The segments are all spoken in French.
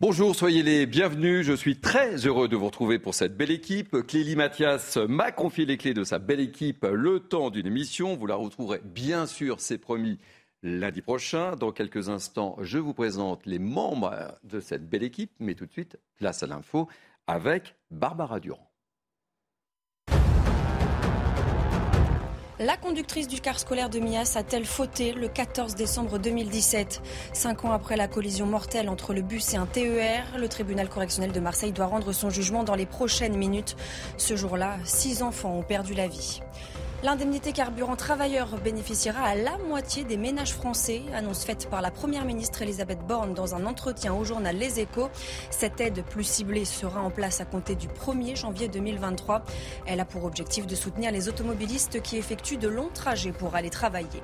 Bonjour, soyez les bienvenus. Je suis très heureux de vous retrouver pour cette belle équipe. Clélie Mathias m'a confié les clés de sa belle équipe le temps d'une émission. Vous la retrouverez bien sûr, c'est promis, lundi prochain. Dans quelques instants, je vous présente les membres de cette belle équipe. Mais tout de suite, place à l'info avec Barbara Durand. La conductrice du car scolaire de Mias a-t-elle fauté le 14 décembre 2017 Cinq ans après la collision mortelle entre le bus et un TER, le tribunal correctionnel de Marseille doit rendre son jugement dans les prochaines minutes. Ce jour-là, six enfants ont perdu la vie. L'indemnité carburant travailleur bénéficiera à la moitié des ménages français, annonce faite par la Première ministre Elisabeth Borne dans un entretien au journal Les Échos. Cette aide plus ciblée sera en place à compter du 1er janvier 2023. Elle a pour objectif de soutenir les automobilistes qui effectuent de longs trajets pour aller travailler.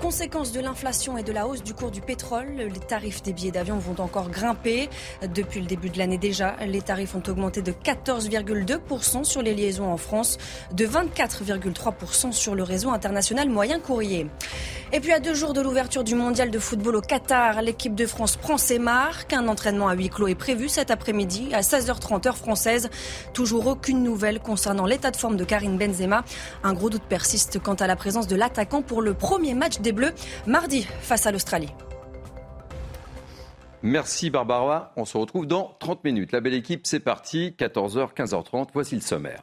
Conséquence de l'inflation et de la hausse du cours du pétrole, les tarifs des billets d'avion vont encore grimper. Depuis le début de l'année déjà, les tarifs ont augmenté de 14,2% sur les liaisons en France, de 24,3% sur le réseau international moyen courrier. Et puis à deux jours de l'ouverture du mondial de football au Qatar, l'équipe de France prend ses marques. Un entraînement à huis clos est prévu cet après-midi à 16h30 heure française. Toujours aucune nouvelle concernant l'état de forme de Karim Benzema. Un gros doute persiste quant à la présence de l'attaquant pour le premier match des Bleus mardi face à l'Australie. Merci Barbara. On se retrouve dans 30 minutes. La belle équipe, c'est parti. 14h, 15h30. Voici le sommaire.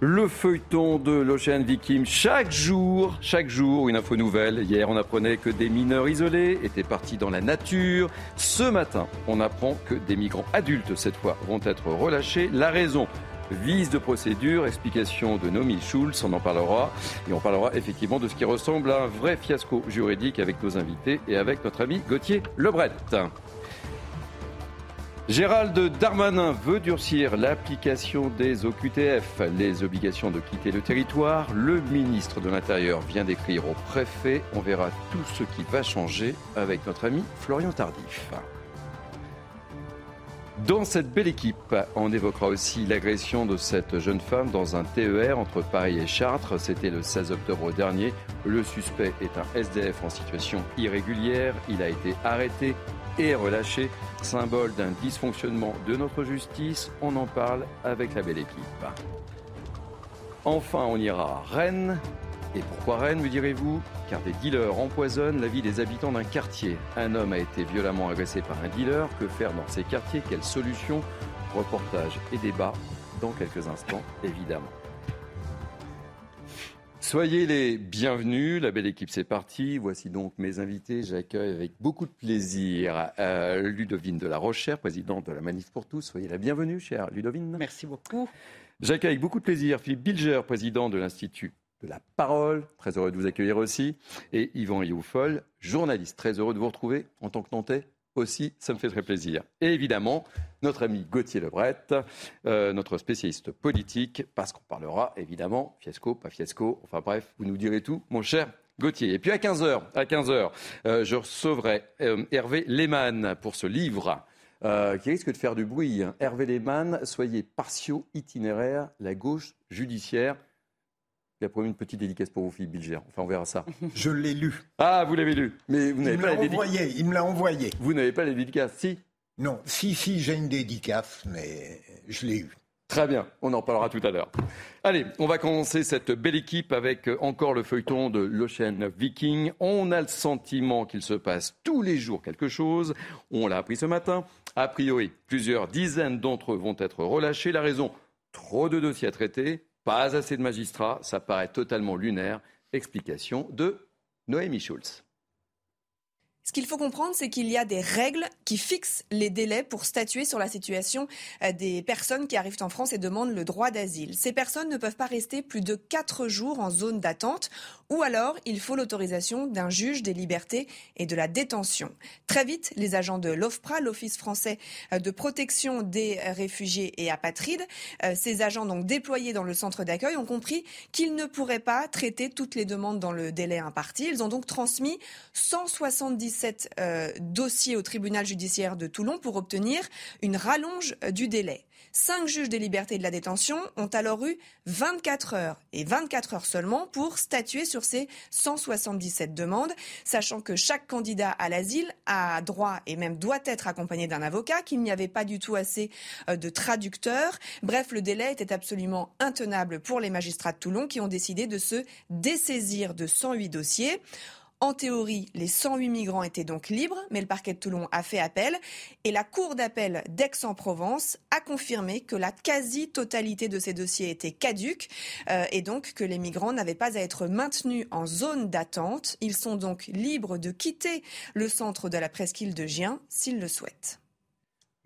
Le feuilleton de l'Ocean Viking, chaque jour, chaque jour, une info nouvelle. Hier, on apprenait que des mineurs isolés étaient partis dans la nature. Ce matin, on apprend que des migrants adultes, cette fois, vont être relâchés. La raison Vise de procédure, explication de Nomi Schulz, on en parlera. Et on parlera effectivement de ce qui ressemble à un vrai fiasco juridique avec nos invités et avec notre ami Gauthier Lebret. Gérald Darmanin veut durcir l'application des OQTF, les obligations de quitter le territoire. Le ministre de l'Intérieur vient d'écrire au préfet. On verra tout ce qui va changer avec notre ami Florian Tardif. Dans cette belle équipe, on évoquera aussi l'agression de cette jeune femme dans un TER entre Paris et Chartres. C'était le 16 octobre dernier. Le suspect est un SDF en situation irrégulière. Il a été arrêté et relâché, symbole d'un dysfonctionnement de notre justice. On en parle avec la belle équipe. Enfin, on ira à Rennes et pourquoi Rennes, me direz-vous? Car des dealers empoisonnent la vie des habitants d'un quartier. Un homme a été violemment agressé par un dealer. Que faire dans ces quartiers? Quelle solution? Reportage et débat dans quelques instants, évidemment. Soyez les bienvenus, la belle équipe c'est parti. Voici donc mes invités. J'accueille avec beaucoup de plaisir euh, Ludovine de la Rochère, présidente de la Manif pour tous. Soyez la bienvenue, chère Ludovine. Merci beaucoup. J'accueille avec beaucoup de plaisir Philippe Bilger, président de l'Institut de la parole. Très heureux de vous accueillir aussi. Et Yvan Youfol, journaliste. Très heureux de vous retrouver en tant que Nantais aussi. Ça me fait très plaisir. Et évidemment, notre ami Gauthier Lebret, euh, notre spécialiste politique, parce qu'on parlera évidemment fiasco, pas fiasco. Enfin bref, vous nous direz tout, mon cher Gauthier. Et puis à 15h, à 15h euh, je recevrai euh, Hervé Lehmann pour ce livre. qui risque de faire du bruit. Hervé Lehmann, soyez partiaux, itinéraire, la gauche judiciaire. Il a promis une petite dédicace pour vous, Philippe Bilger. Enfin, on verra ça. Je l'ai lu. Ah, vous l'avez lu. Mais vous n'avez pas la dédicace. Il me l'a envoyé. Vous n'avez pas la dédicace, si? Non, si, si, j'ai une dédicace, mais je l'ai eu. Très bien, on en parlera tout à l'heure. Allez, on va commencer cette belle équipe avec encore le feuilleton de l'Ocean Viking. On a le sentiment qu'il se passe tous les jours quelque chose. On l'a appris ce matin. A priori, plusieurs dizaines d'entre eux vont être relâchés. La raison, trop de dossiers à traiter pas assez de magistrats, ça paraît totalement lunaire. Explication de Noémie Schulz. Ce qu'il faut comprendre, c'est qu'il y a des règles qui fixent les délais pour statuer sur la situation euh, des personnes qui arrivent en France et demandent le droit d'asile. Ces personnes ne peuvent pas rester plus de quatre jours en zone d'attente ou alors il faut l'autorisation d'un juge des libertés et de la détention. Très vite, les agents de l'OFPRA, l'Office français euh, de protection des réfugiés et apatrides, euh, ces agents donc déployés dans le centre d'accueil ont compris qu'ils ne pourraient pas traiter toutes les demandes dans le délai imparti. Ils ont donc transmis 170 euh, dossiers au tribunal judiciaire de Toulon pour obtenir une rallonge euh, du délai. Cinq juges des libertés et de la détention ont alors eu 24 heures, et 24 heures seulement, pour statuer sur ces 177 demandes, sachant que chaque candidat à l'asile a droit et même doit être accompagné d'un avocat, qu'il n'y avait pas du tout assez euh, de traducteurs. Bref, le délai était absolument intenable pour les magistrats de Toulon qui ont décidé de se dessaisir de 108 dossiers. En théorie, les 108 migrants étaient donc libres, mais le parquet de Toulon a fait appel et la Cour d'appel d'Aix-en-Provence a confirmé que la quasi-totalité de ces dossiers étaient caduques euh, et donc que les migrants n'avaient pas à être maintenus en zone d'attente. Ils sont donc libres de quitter le centre de la presqu'île de Gien s'ils le souhaitent.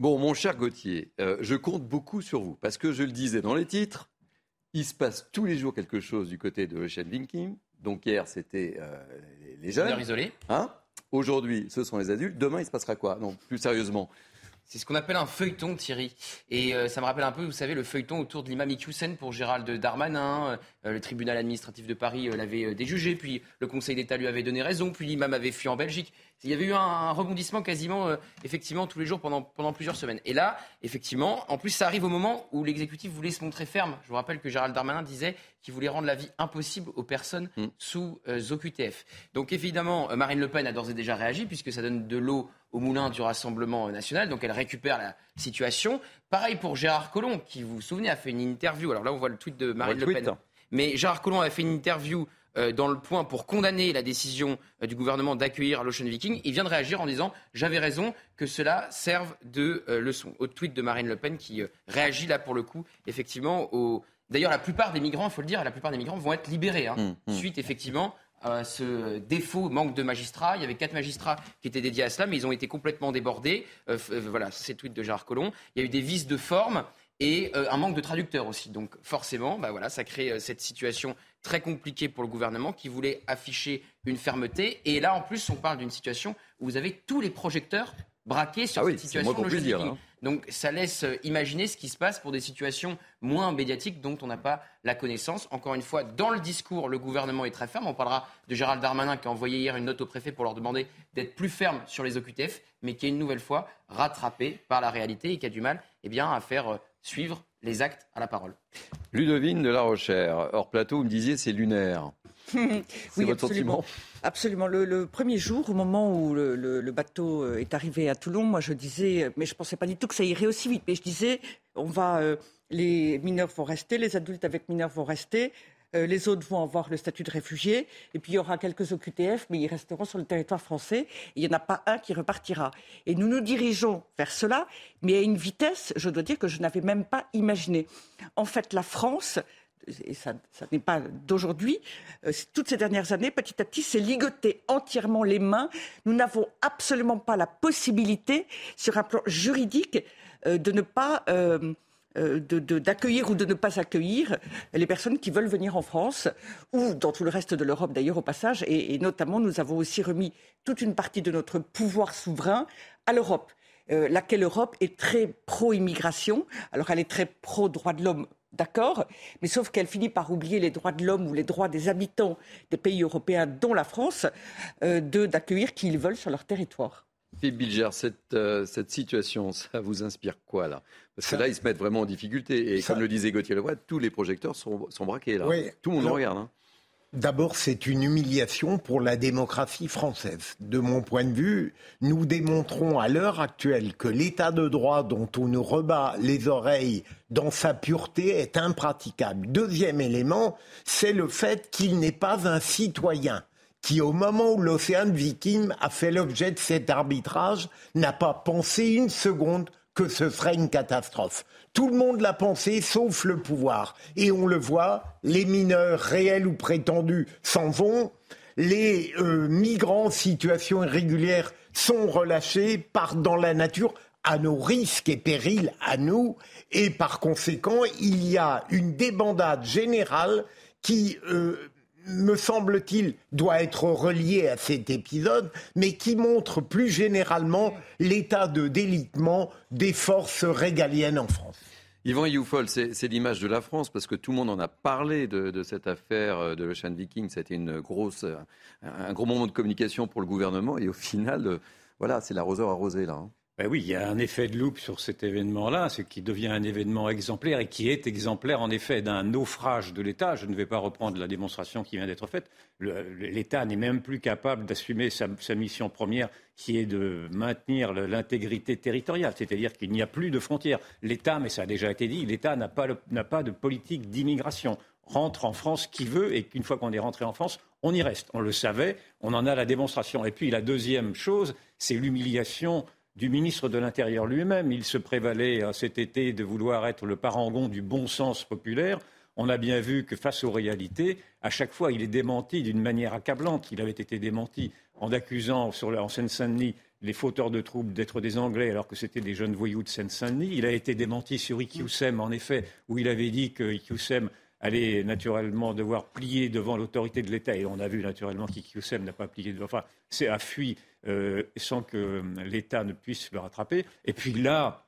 Bon, mon cher Gauthier, euh, je compte beaucoup sur vous parce que je le disais dans les titres, il se passe tous les jours quelque chose du côté de Ocean Vinking. Donc hier, c'était euh, les jeunes. isolés. Hein? Aujourd'hui, ce sont les adultes. Demain, il se passera quoi? Non, plus sérieusement. C'est ce qu'on appelle un feuilleton, Thierry. Et euh, ça me rappelle un peu, vous savez, le feuilleton autour de l'imam Iqiyoussen pour Gérald Darmanin. Euh, le tribunal administratif de Paris l'avait déjugé, puis le Conseil d'État lui avait donné raison, puis l'imam avait fui en Belgique. Il y avait eu un, rebondissement quasiment, euh, effectivement, tous les jours pendant, pendant plusieurs semaines. Et là, effectivement, en plus, ça arrive au moment où l'exécutif voulait se montrer ferme. Je vous rappelle que Gérald Darmanin disait qu'il voulait rendre la vie impossible aux personnes mm. sous euh, OQTF. Donc, évidemment, euh, Marine Le Pen a d'ores et déjà réagi, puisque ça donne de l'eau au moulin du Rassemblement national. Donc, elle récupère la situation. Pareil pour Gérard Collomb, qui, vous vous souvenez, a fait une interview. Alors là, on voit le tweet de Marine Le Pen. Mais Gérard Collomb a fait une interview euh, dans le point pour condamner la décision euh, du gouvernement d'accueillir l'Ocean Viking, il vient de réagir en disant j'avais raison que cela serve de euh, leçon. Au tweet de Marine Le Pen qui réagit là pour le coup effectivement au. D'ailleurs, la plupart des migrants, il faut le dire, la plupart des migrants vont être libérés hein, mmh, mmh. suite effectivement à ce défaut, manque de magistrats. Il y avait quatre magistrats qui étaient dédiés à cela, mais ils ont été complètement débordés. voilà, c'est le tweet de Gérard Collomb. Il y a eu des vices de forme et un manque de traducteurs aussi. Donc forcément, bah voilà, ça crée cette situation très compliqué pour le gouvernement qui voulait afficher une fermeté. Et là, en plus, on parle d'une situation où vous avez tous les projecteurs braqués sur ah cette situation hein. Donc ça laisse euh, imaginer ce qui se passe pour des situations moins médiatiques dont on n'a pas la connaissance. Encore une fois, dans le discours, le gouvernement est très ferme. On parlera de Gérald Darmanin qui a envoyé hier une note au préfet pour leur demander d'être plus ferme sur les OQTF, mais qui est une nouvelle fois rattrapé par la réalité et qui a du mal eh bien, à faire euh, suivre les actes à la parole. Ludovine de La Rochère, hors plateau, vous me disiez c'est lunaire. oui, votre absolument. Sentiment absolument. Le, premier jour, au moment où le, bateau euh, est arrivé à Toulon, moi je disais, mais je ne pensais pas du tout que ça irait aussi vite, mais je disais, on va, euh, les mineurs vont rester, les adultes avec mineurs vont rester, euh, les autres vont avoir le statut de réfugié. Et puis il y aura quelques OQTF, mais ils resteront sur le territoire français. Il n'y en a pas un qui repartira. Et nous nous dirigeons vers cela, mais à une vitesse, je dois dire, que je n'avais même pas imaginé. En fait, la France, et ça, n'est pas d'aujourd'hui, euh, toutes ces dernières années, petit à petit, s'est ligoté entièrement les mains. Nous n'avons absolument pas la possibilité, sur un plan juridique, euh, de ne pas euh, d'accueillir ou de ne pas accueillir les personnes qui veulent venir en France ou dans tout le reste de l'Europe d'ailleurs au passage. Et, notamment, nous avons aussi remis toute une partie de notre pouvoir souverain à l'Europe. Euh, laquelle Europe est très pro-immigration. Alors elle est très pro-droits de l'homme, d'accord, mais sauf qu'elle finit par oublier les droits de l'homme ou les droits des habitants des pays européens, dont la France, euh, d'accueillir qui ils veulent sur leur territoire. Philippe Bilger, cette, euh, cette situation, ça vous inspire quoi là? Parce que là, ils se mettent vraiment en difficulté. Et comme le disait Gauthier Leroy, tous les projecteurs sont, sont braqués là. Tout le monde regarde. Hein. D'abord, c'est une humiliation pour la démocratie française. De mon point de vue, nous démontrons à l'heure actuelle que l'état de droit dont on nous rebat les oreilles dans sa pureté est impraticable. Deuxième élément, c'est le fait qu'il n'est pas un citoyen qui, au moment où l'océan Viking a fait l'objet de cet arbitrage, n'a pas pensé une seconde que ce serait une catastrophe. Tout le monde l'a pensé, sauf le pouvoir. Et on le voit, les mineurs réels ou prétendus s'en vont. les euh, migrants en situation irrégulière sont relâchés, partent dans la nature à nos risques et périls à nous, et par conséquent, il y a une débandade générale qui, euh, me semble-t-il, doit être reliée à cet épisode, mais qui montre plus généralement l'état de délitement des forces régaliennes en France. Yvan Youfol, c'est l'image de la France parce que tout le monde en a parlé de, cette affaire euh, de l'Ocean Viking. C'était une grosse, un gros moment de communication pour le gouvernement et au final, euh, voilà, c'est l'arroseur arrosé là. Hein. Ben oui, il y a un effet de loupe sur cet événement-là, ce qui devient un événement exemplaire et qui est exemplaire en effet d'un naufrage de l'État. Je ne vais pas reprendre la démonstration qui vient d'être faite. L'État n'est même plus capable d'assumer sa, mission première, qui est de maintenir l'intégrité territoriale, c'est-à-dire qu'il n'y a plus de frontières. L'État, mais ça a déjà été dit, l'État n'a pas, pas de politique d'immigration rentre en France qui veut et qu'une fois qu'on est rentré en France, on y reste. On le savait, on en a la démonstration. Et puis la deuxième chose, c'est l'humiliation du ministre de l'Intérieur lui-même. Il se prévalait euh, cet été de vouloir être le parangon du bon sens populaire. On a bien vu que face aux réalités, à chaque fois, il est démenti d'une manière accablante. Il avait été démenti en accusant sur en Seine-Saint-Denis les fauteurs de troubles d'être des Anglais alors que c'était des jeunes voyous de Seine-Saint-Denis. Il a été démenti sur Iqiyoussem, en effet, où il avait dit que Iqiyoussem allait naturellement devoir plier devant l'autorité de l'État. Et on a vu naturellement qu'Iqiyoussem n'a pas plié devant. Enfin, c'est a fui euh, sans que euh, l'État ne puisse le rattraper. Et puis là,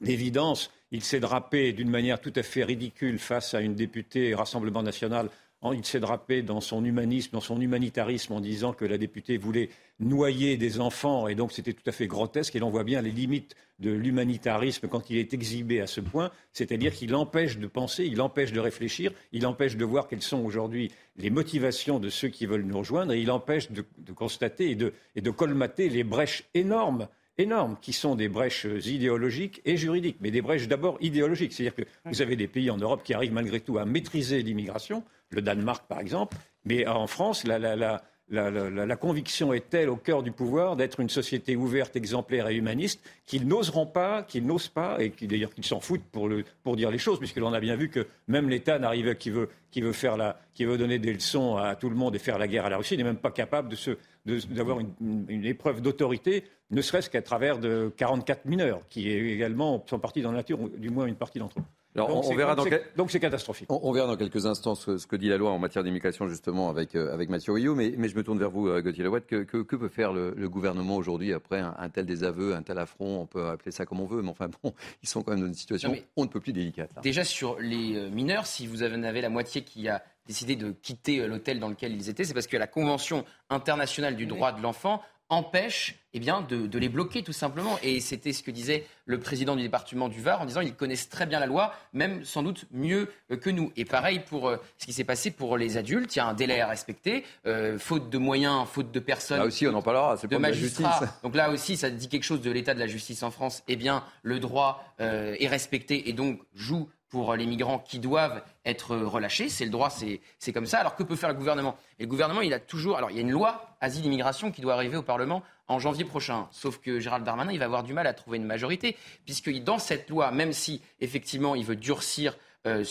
d'évidence, il s'est drapé d'une manière tout à fait ridicule face à une députée Rassemblement national il s'est drapé dans son humanisme, dans son humanitarisme en disant que la députée voulait noyer des enfants. Et donc c'était tout à fait grotesque. Et l'on voit bien les limites de l'humanitarisme quand il est exhibé à ce point, c'est-à-dire qu'il empêche de penser, il empêche de réfléchir, il empêche de voir quelles sont aujourd'hui les motivations de ceux qui veulent nous rejoindre et il empêche de, constater et de colmater les brèches énormes énormes, qui sont des brèches idéologiques et juridiques, mais des brèches d'abord idéologiques. C'est-à-dire que vous avez des pays en Europe qui arrivent malgré tout à maîtriser l'immigration, le Danemark par exemple, mais en France, la, conviction est telle au cœur du pouvoir d'être une société ouverte, exemplaire et humaniste qu'ils n'oseront pas, qu'ils n'osent pas, et qui d'ailleurs qu'ils s'en foutent pour, pour, dire les choses, puisque l'on a bien vu que même l'État n'arrive qui veut, qui veut faire la, qui veut donner des leçons à tout le monde et faire la guerre à la Russie n'est même pas capable de se, d'avoir une, épreuve d'autorité, ne serait-ce qu'à travers de 44 mineurs, qui également sont partis dans la nature, ou du moins une partie d'entre eux donc, on verra dans donc c'est catastrophique. On, verra dans quelques instants ce, que dit la loi en matière d'immigration justement avec, euh, avec Mathieu Rio, mais, mais, je me tourne vers vous, euh, Gauthier. Que, que, peut faire le, gouvernement aujourd'hui après un, tel désaveu, un tel affront? On peut appeler ça comme on veut, mais enfin bon, ils sont quand même dans une situation on ne peut plus délicate. Déjà sur les euh, mineurs, si vous en avez la moitié qui a décidé de quitter l'hôtel dans lequel ils étaient, c'est parce que la Convention internationale du droit de l'enfant empêche eh bien, de, les bloquer tout simplement. Et c'était ce que disait le président du département du Var en disant qu'ils connaissent très bien la loi, même sans doute mieux euh, que nous. Et pareil pour euh, ce qui s'est passé pour les adultes, il y a un délai à respecter, euh, faute de moyens, faute de personnes. Là aussi, on en parlera, c'est de magistrats. Donc là aussi, ça dit quelque chose de l'état de la justice en France. Eh bien, le droit est respecté et donc joue pour les migrants qui doivent être relâchés. C'est le droit, c'est comme ça. Alors que peut faire le gouvernement? Et le gouvernement, il a toujours. Alors il y a une loi asile-immigration qui doit arriver au Parlement en janvier prochain. Sauf que Gérald Darmanin, il va avoir du mal à trouver une majorité, puisque dans cette loi, même si effectivement il veut durcir euh,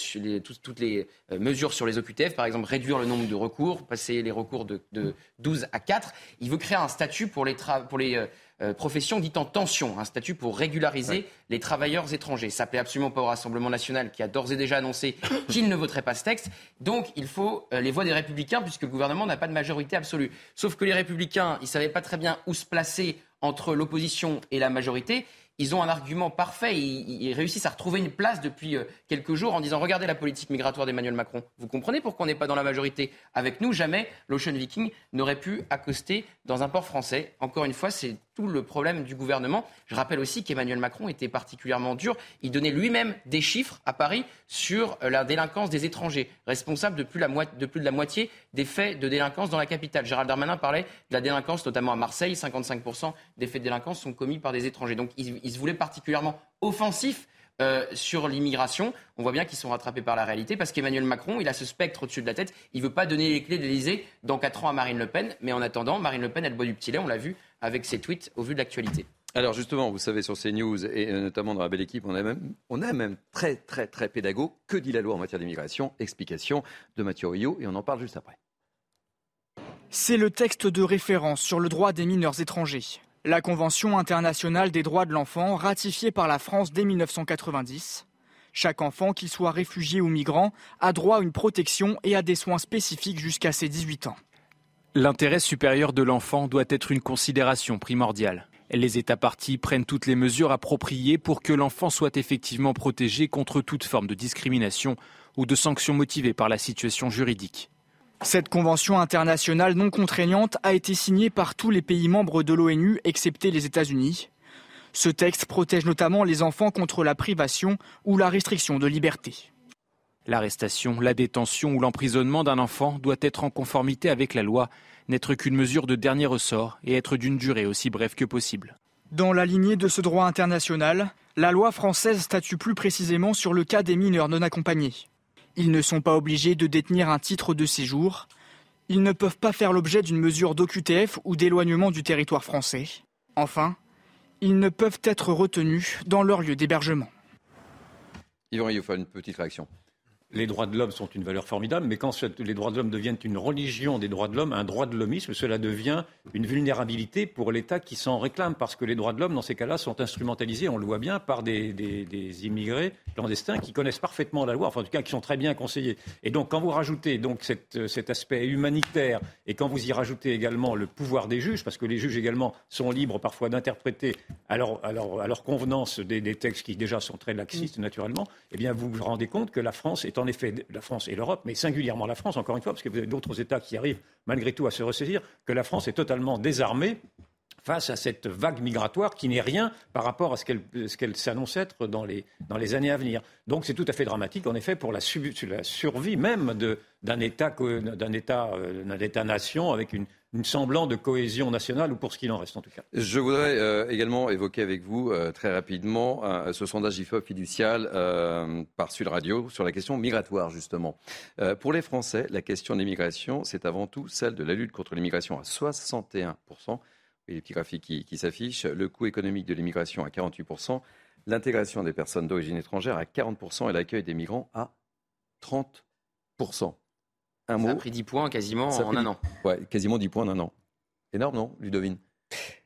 toutes les euh, mesures sur les OQTF, par exemple réduire le nombre de recours, passer les recours de, 12 à 4, il veut créer un statut pour les, pour les euh, euh, profession dite en tension, un statut pour régulariser les travailleurs étrangers. Ça plaît absolument pas au Rassemblement national qui a d'ores et déjà annoncé qu'il ne voterait pas ce texte. Donc il faut euh, les voix des républicains puisque le gouvernement n'a pas de majorité absolue. Sauf que les républicains, ils savaient pas très bien où se placer entre l'opposition et la majorité ils ont un argument parfait. Ils, réussissent à retrouver une place depuis euh, quelques jours en disant regardez la politique migratoire d'Emmanuel Macron. Vous comprenez pourquoi on n'est pas dans la majorité avec nous? Jamais l'Ocean Viking n'aurait pu accoster dans un port français. Encore une fois, c'est tout le problème du gouvernement. Je rappelle aussi qu'Emmanuel Macron était particulièrement dur. Il donnait lui-même des chiffres à Paris sur euh, la délinquance des étrangers, responsable de plus, de la moitié des faits de délinquance dans la capitale. Gérald Darmanin parlait de la délinquance, notamment à Marseille. 55% des faits de délinquance sont commis par des étrangers. Donc il, se voulait particulièrement offensif euh, sur l'immigration. On voit bien qu'ils sont rattrapés par la réalité parce qu'Emmanuel Macron, il a ce spectre au-dessus de la tête. Il ne veut pas donner les clés de dans 4 ans à Marine Le Pen. Mais en attendant, Marine Le Pen, elle boit du petit lait, on l'a vu avec ses tweets au vu de l'actualité. Alors justement, vous savez, sur CNews et euh, notamment dans la belle équipe, on a même, on a même très très très pédago. Que dit la loi en matière d'immigration? Explication de Mathieu Rio et on en parle juste après. C'est le texte de référence sur le droit des mineurs étrangers. La Convention internationale des droits de l'enfant, ratifiée par la France dès 1990. Chaque enfant, qu'il soit réfugié ou migrant, a droit à une protection et à des soins spécifiques jusqu'à ses 18 ans. L'intérêt supérieur de l'enfant doit être une considération primordiale. Les États partis prennent toutes les mesures appropriées pour que l'enfant soit effectivement protégé contre toute forme de discrimination ou de sanctions motivées par la situation juridique. Cette convention internationale non contraignante a été signée par tous les pays membres de l'ONU, excepté les États-Unis. Ce texte protège notamment les enfants contre la privation ou la restriction de liberté. L'arrestation, la détention ou l'emprisonnement d'un enfant doit être en conformité avec la loi, n'être qu'une mesure de dernier ressort et être d'une durée aussi brève que possible. Dans la lignée de ce droit international, la loi française statue plus précisément sur le cas des mineurs non accompagnés. Ils ne sont pas obligés de détenir un titre de séjour. Ils ne peuvent pas faire l'objet d'une mesure d'OQTF ou d'éloignement du territoire français. Enfin, ils ne peuvent être retenus dans leur lieu d'hébergement. Yvan Rioufol, une petite réaction les droits de l'homme sont une valeur formidable, mais quand les droits de l'homme deviennent une religion des droits de l'homme, un droit de l'hommisme, cela devient une vulnérabilité pour l'État qui s'en réclame, parce que les droits de l'homme, dans ces cas-là, sont instrumentalisés, on le voit bien, par des, immigrés clandestins qui connaissent parfaitement la loi, enfin en tout cas qui sont très bien conseillés. Et donc quand vous rajoutez donc cet aspect humanitaire, et quand vous y rajoutez également le pouvoir des juges, parce que les juges également sont libres parfois d'interpréter à leur, convenance des, des, textes qui déjà sont très laxistes naturellement, eh bien vous vous rendez compte que la France est en effet la France et l'Europe, mais singulièrement la France, encore une fois, parce que vous avez d'autres États qui arrivent malgré tout à se ressaisir, que la France est totalement désarmée face à cette vague migratoire qui n'est rien par rapport à ce qu'elle s'annonce être dans les, dans les, années à venir. Donc c'est tout à fait dramatique, en effet, pour la, la survie même d'un État-nation État, euh, État avec une, une semblant de cohésion nationale, ou pour ce qu'il en reste en tout cas. Je voudrais euh, également évoquer avec vous euh, très rapidement ce sondage IFOP fiducial par Sud Radio sur la question migratoire, justement. pour les Français, la question de l'immigration, c'est avant tout celle de la lutte contre l'immigration à 61% et les petits graphiques qui, s'affichent, le coût économique de l'immigration à 48%, l'intégration des personnes d'origine étrangère à 40% et l'accueil des migrants à 30%. Un mot. Ça a pris 10 points quasiment en un an. Ouais, quasiment 10 points en un an. Énorme, non, Ludovine?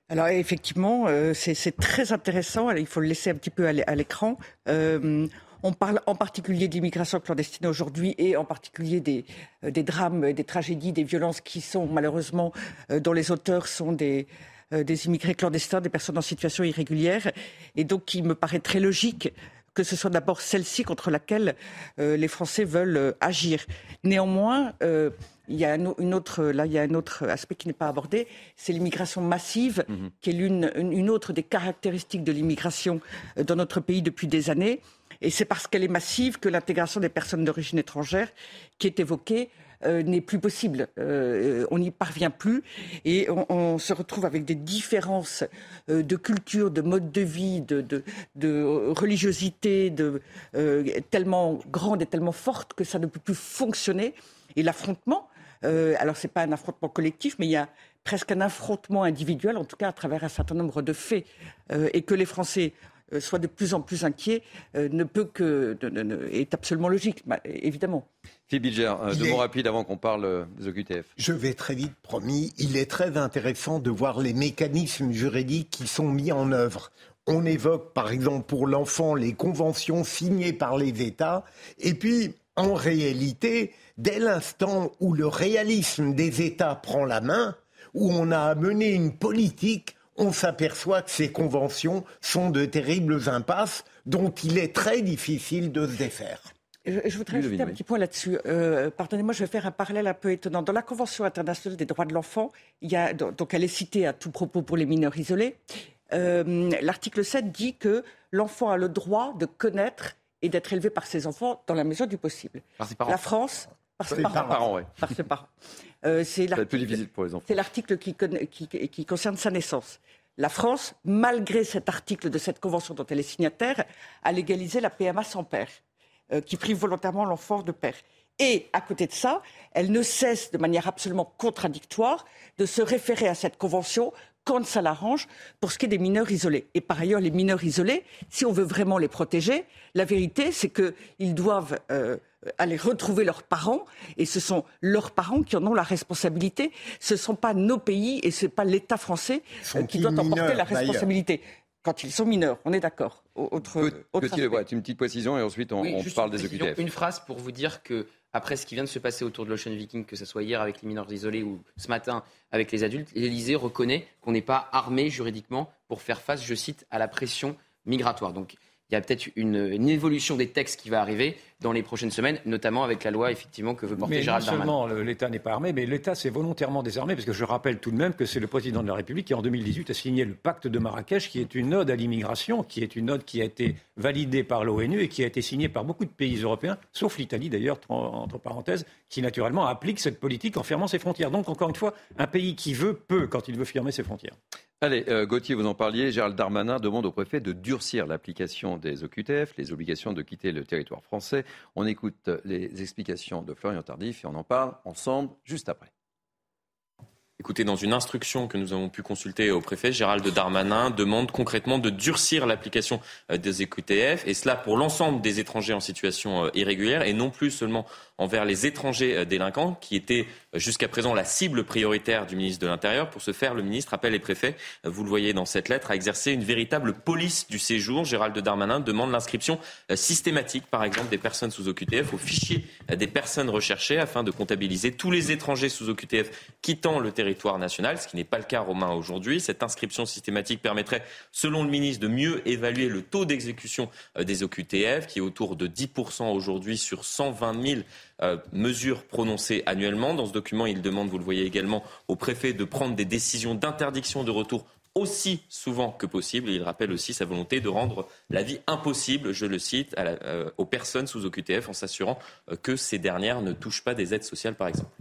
Alors effectivement, euh, c'est très intéressant. Il faut le laisser un petit peu à l'écran. Euh, on parle en particulier d'immigration clandestine aujourd'hui et en particulier des, euh, des, drames, des tragédies, des violences qui sont malheureusement, dont les auteurs sont des, des immigrés clandestins, des personnes en situation irrégulière. Et donc, il me paraît très logique que ce soit d'abord celle-ci contre laquelle les Français veulent agir. Néanmoins, il y a un, une autre, là, il y a un autre aspect qui n'est pas abordé, c'est l'immigration massive, mhm. qui est l'une, une autre des caractéristiques de l'immigration euh, dans notre pays depuis des années. Et c'est parce qu'elle est massive que l'intégration des personnes d'origine étrangère, qui est évoquée, euh, n'est plus possible. Euh, on n'y parvient plus et on, se retrouve avec des différences de culture, de mode de vie, de, religiosité de, tellement grandes et tellement fortes que ça ne peut plus fonctionner. Et l'affrontement, euh, alors, ce n'est pas un affrontement collectif, mais il y a presque un affrontement individuel, en tout cas à travers un certain nombre de faits, euh, et que les Français euh, soient de plus en plus inquiets, ne peut que est absolument logique, bah, évidemment. Philippe Bilger, deux mots rapides avant qu'on parle des OQTF. Je vais très vite, promis. Il est très intéressant de voir les mécanismes juridiques qui sont mis en œuvre. On évoque, par exemple, pour l'enfant, les conventions signées par les États, et puis, en réalité, dès l'instant où le réalisme des États prend la main, où on a mené une politique, on s'aperçoit que ces conventions sont de terribles impasses dont il est très difficile de se défaire. Je, voudrais ajouter un petit point là-dessus. Euh, pardonnez-moi, je vais faire un parallèle un peu étonnant. Dans la Convention internationale des droits de l'enfant, donc elle est citée à tout propos pour les mineurs isolés. Euh, l'article 7 dit que l'enfant a le droit de connaître et d'être élevé par ses enfants dans la mesure du possible. La France par ses parents. Par ses parents. Euh, c'est l'article qui, qui, concerne sa naissance. La France, malgré cet article de cette convention dont elle est signataire, a légalisé la PMA sans père, euh, qui prive volontairement l'enfant de père. Et à côté de ça, elle ne cesse de manière absolument contradictoire de se référer à cette convention quand ça l'arrange pour ce qui est des mineurs isolés. Et par ailleurs, les mineurs isolés, si on veut vraiment les protéger, la vérité, c'est qu'ils doivent euh, aller retrouver leurs parents, et ce sont leurs parents qui en ont la responsabilité. Ce ne sont pas nos pays et ce n'est pas l'État français euh, qui doit en porter la responsabilité quand ils sont mineurs. On est d'accord. Autre, Petit, une petite précision et ensuite on, parle des OQTF. Une phrase pour vous dire que après ce qui vient de se passer autour de l'Ocean Viking, que ce soit hier avec les mineurs isolés ou ce matin avec les adultes, l'Élysée reconnaît qu'on n'est pas armé juridiquement pour faire face, je cite, à la pression migratoire. Donc il y a peut-être une, évolution des textes qui va arriver dans les prochaines semaines, notamment avec la loi effectivement que veut porter mais Gérald Darmanin. Non seulement l'État n'est pas armé, mais l'État s'est volontairement désarmé, parce que je rappelle tout de même que c'est le président de la République qui en 2018 a signé le pacte de Marrakech, qui est une ode à l'immigration, qui est une ode qui a été validée par l'ONU et qui a été signée par beaucoup de pays européens, sauf l'Italie d'ailleurs, entre parenthèses, qui naturellement applique cette politique en fermant ses frontières. Donc encore une fois, un pays qui veut peut quand il veut fermer ses frontières. Allez, euh, Gauthier, vous en parliez. Gérald Darmanin demande au préfet de durcir l'application des OQTF, les obligations de quitter le territoire français. On écoute les explications de Florian Tardif et on en parle ensemble juste après. Écoutez, dans une instruction que nous avons pu consulter au préfet, Gérald Darmanin demande concrètement de durcir l'application euh, des EQTF, et cela pour l'ensemble des étrangers en situation euh, irrégulière, et non plus seulement envers les étrangers euh, délinquants, qui étaient jusqu'à présent la cible prioritaire du ministre de l'Intérieur. Pour ce faire, le ministre appelle les préfets, vous le voyez dans cette lettre, à exercer une véritable police du séjour. Gérald Darmanin demande l'inscription systématique, par exemple, des personnes sous OQTF au fichier des personnes recherchées, afin de comptabiliser tous les étrangers sous OQTF quittant le territoire national, ce qui n'est pas le cas romain aujourd'hui. Cette inscription systématique permettrait, selon le ministre, de mieux évaluer le taux d'exécution euh, des OQTF, qui est autour de 10% aujourd'hui sur 120 000 euh, mesures prononcées annuellement. Dans ce document, il demande, vous le voyez également, au préfet de prendre des décisions d'interdiction de retour aussi souvent que possible. Et il rappelle aussi sa volonté de rendre la vie impossible, je le cite, euh, aux personnes sous OQTF en s'assurant que ces dernières ne touchent pas des aides sociales, par exemple.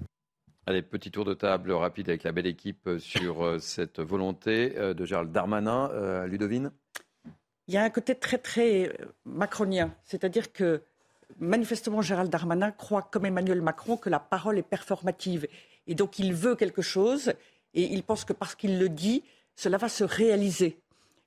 Allez, petit tour de table rapide avec la belle équipe sur euh, cette volonté euh, de Gérald Darmanin. Euh, Ludovine? Il y a un côté très, très macronien. C'est-à-dire que manifestement, Gérald Darmanin croit, comme Emmanuel Macron, que la parole est performative. Et donc, il veut quelque chose et il pense que parce qu'il le dit, cela va se réaliser.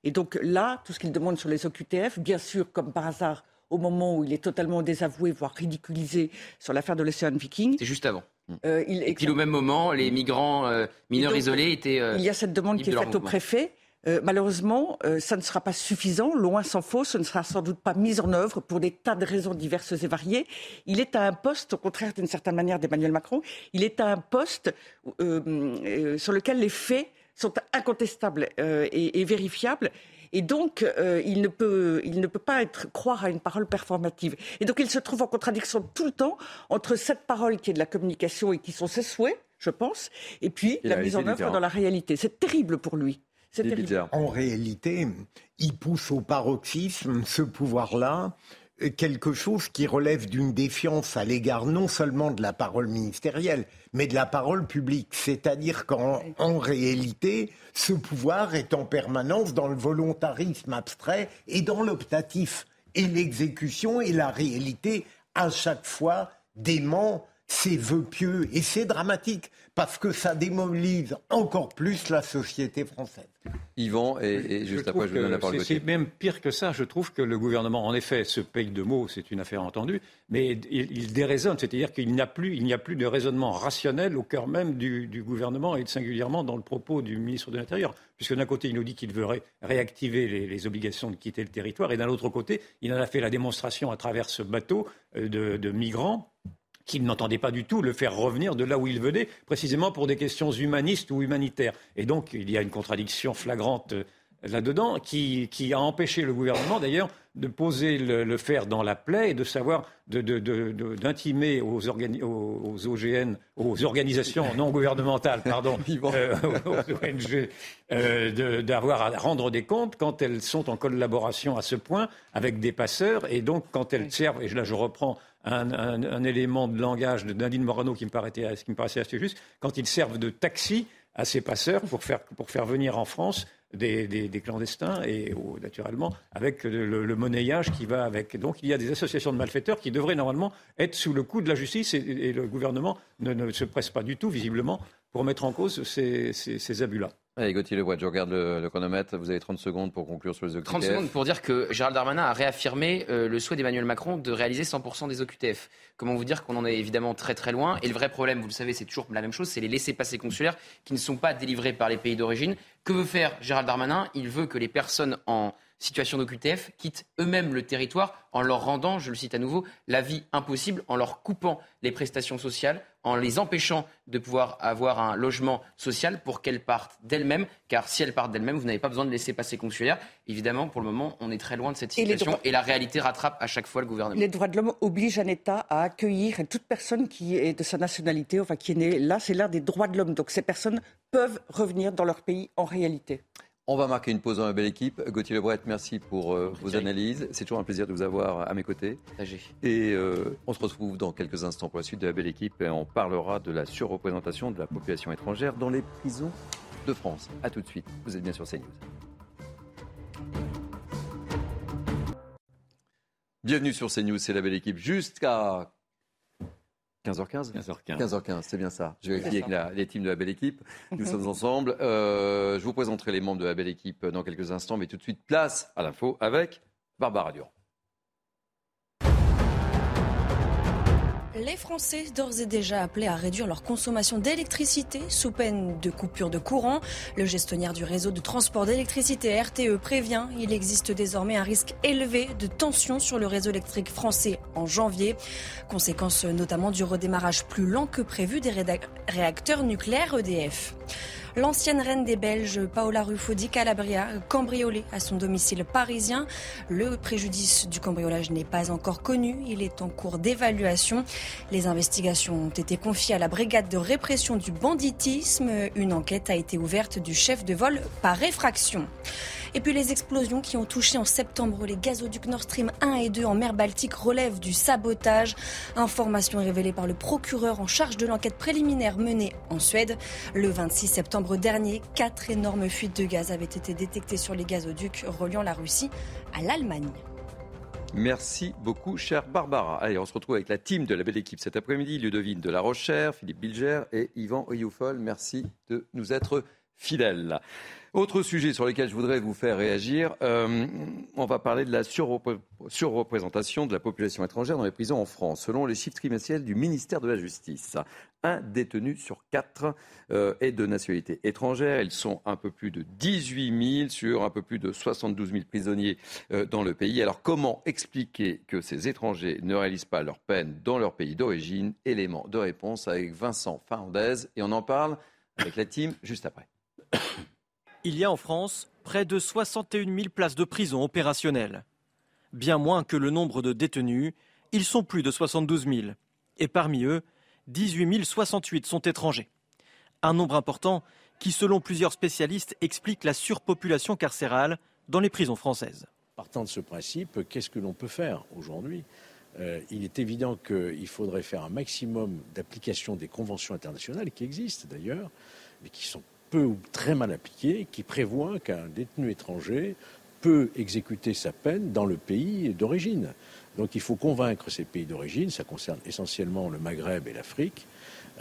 Et donc là, tout ce qu'il demande sur les OQTF, bien sûr, comme par hasard, au moment où il est totalement désavoué, voire ridiculisé sur l'affaire de l'Océan Viking. C'est juste avant. Euh, il, et puis au même moment, les migrants euh, mineurs isolés étaient. Euh, il y a cette demande qui est faite au préfet. Malheureusement, ça ne sera pas suffisant, loin s'en faut, ce ne sera sans doute pas mis en œuvre pour des tas de raisons diverses et variées. Il est à un poste, au contraire d'une certaine manière d'Emmanuel Macron, il est à un poste sur lequel les faits sont incontestables et, et vérifiables. Et donc, euh, il, ne peut, il ne peut pas être, croire à une parole performative. Et donc, il se trouve en contradiction tout le temps entre cette parole qui est de la communication et qui sont ses souhaits, je pense, et puis la, mise en œuvre dans la réalité. C'est terrible pour lui. En réalité, il pousse au paroxysme ce pouvoir-là quelque chose qui relève d'une défiance à l'égard non seulement de la parole ministérielle, mais de la parole publique. C'est-à-dire qu'en réalité, ce pouvoir est en permanence dans le volontarisme abstrait et dans l'optatif. Et l'exécution et la réalité, à chaque fois, dément ses vœux pieux. Et c'est dramatique parce que ça démobilise encore plus la société française. Yvan, et, juste après, je vous donne la parole. C'est même pire que ça. Je trouve que le gouvernement, en effet, se paye de mots, c'est une affaire entendue, mais il, déraisonne. C'est-à-dire qu'il n'y a, plus, a plus de raisonnement rationnel au cœur même du, gouvernement et singulièrement dans le propos du ministre de l'Intérieur. Puisque d'un côté, il nous dit qu'il veut réactiver les, obligations de quitter le territoire, et d'un autre côté, il en a fait la démonstration à travers ce bateau euh, de migrants qu'il n'entendait pas du tout le faire revenir de là où il venait, précisément pour des questions humanistes ou humanitaires. Et donc, il y a une contradiction flagrante euh, là-dedans qui, a empêché le gouvernement, d'ailleurs, de poser le, fer dans la plaie et de savoir d'intimer aux, aux, OGN, aux organisations non gouvernementales, pardon, euh, aux ONG, euh, d'avoir à rendre des comptes quand elles sont en collaboration à ce point avec des passeurs et donc quand elles servent, et là je reprends un, élément de langage de Nadine Morano qui me, paraissait, qui me paraissait assez juste, quand ils servent de taxi à ces passeurs pour faire, pour faire venir en France des, des, clandestins et naturellement avec le, monnayage qui va avec. Donc il y a des associations de malfaiteurs qui devraient normalement être sous le coup de la justice et, le gouvernement ne, se presse pas du tout, visiblement, pour mettre en cause ces, ces, abus-là. Allez, Gauthier Leroy, je regarde le, chronomètre. Vous avez 30 secondes pour conclure sur les OQTF. 30 secondes pour dire que Gérald Darmanin a réaffirmé euh, le souhait d'Emmanuel Macron de réaliser 100% des OQTF. Comment vous dire qu'on en est évidemment très très loin Et le vrai problème, vous le savez, c'est toujours la même chose c'est les laissés-passer consulaires qui ne sont pas délivrés par les pays d'origine. Que veut faire Gérald Darmanin? Il veut que les personnes en situation d'OQTF quittent eux-mêmes le territoire en leur rendant, je le cite à nouveau, la vie impossible, en leur coupant les prestations sociales, en les empêchant de pouvoir avoir un logement social pour qu'elles partent d'elles-mêmes, car si elles partent d'elles-mêmes, vous n'avez pas besoin de laisser passer consulaire. Évidemment, pour le moment, on est très loin de cette situation et, la réalité rattrape à chaque fois le gouvernement. Les droits de l'homme obligent un État à accueillir toute personne qui est de sa nationalité, enfin qui est née là, c'est l'art des droits de l'homme. Donc ces personnes peuvent revenir dans leur pays en réalité. On va marquer une pause dans la belle équipe. Gauthier Lebret, merci pour euh, vos analyses. C'est toujours un plaisir de vous avoir à mes côtés. Et euh, on se retrouve dans quelques instants pour la suite de la belle équipe et on parlera de la surreprésentation de la population étrangère dans les prisons de France. A tout de suite. Vous êtes bien sur CNews. Bienvenue sur CNews, c'est la belle équipe jusqu'à 15h15 15h15. 15h15, c'est bien ça. Je vais vérifier avec les teams de la belle équipe. Nous sommes ensemble. Euh, je vous présenterai les membres de la belle équipe dans quelques instants, mais tout de suite, place à l'info avec Barbara Durand. Les Français, d'ores et déjà appelés à réduire leur consommation d'électricité sous peine de coupure de courant. Le gestionnaire du réseau de transport d'électricité RTE prévient il existe désormais un risque élevé de tension sur le réseau électrique français en janvier. Conséquence notamment du redémarrage plus lent que prévu des réacteurs nucléaires EDF. L'ancienne reine des Belges, Paola Ruffo di Calabria, cambriolée à son domicile parisien. Le préjudice du cambriolage n'est pas encore connu. Il est en cours d'évaluation. Les investigations ont été confiées à la brigade de répression du banditisme. Une enquête a été ouverte du chef de vol par réfraction. Et puis les explosions qui ont touché en septembre les gazoducs Nord Stream 1 et 2 en mer Baltique relèvent du sabotage. Information révélée par le procureur en charge de l'enquête préliminaire menée en Suède. Le 26 septembre dernier, quatre énormes fuites de gaz avaient été détectées sur les gazoducs reliant la Russie à l'Allemagne. Merci beaucoup, chère Barbara. Allez, on se retrouve avec la team de la belle équipe cet après-midi. Ludovine de la Rochère, Philippe Bilger et Yvan Oyoufol. Merci de nous être fidèles. Autre sujet sur lequel je voudrais vous faire réagir, euh, on va parler de la surreprésentation de la population étrangère dans les prisons en France. Selon les chiffres trimestriels du ministère de la Justice, un détenu sur quatre euh, est de nationalité étrangère. Ils sont un peu plus de 18 000 sur un peu plus de 72 000 prisonniers euh, dans le pays. Alors comment expliquer que ces étrangers ne réalisent pas leur peine dans leur pays d'origine? Élément de réponse avec Vincent Fernandez et on en parle avec la team juste après. Il y a en France près de 61 000 places de prison opérationnelles. Bien moins que le nombre de détenus, ils sont plus de 72 000. Et parmi eux, 18 068 sont étrangers. Un nombre important qui, selon plusieurs spécialistes, explique la surpopulation carcérale dans les prisons françaises. Partant de ce principe, qu'est-ce que l'on peut faire aujourd'hui? Euh, Il est évident qu'il faudrait faire un maximum d'application des conventions internationales qui existent d'ailleurs, mais qui sont peu ou très mal appliqué qui prévoit qu'un détenu étranger peut exécuter sa peine dans le pays d'origine. Donc il faut convaincre ces pays d'origine, ça concerne essentiellement le Maghreb et l'Afrique,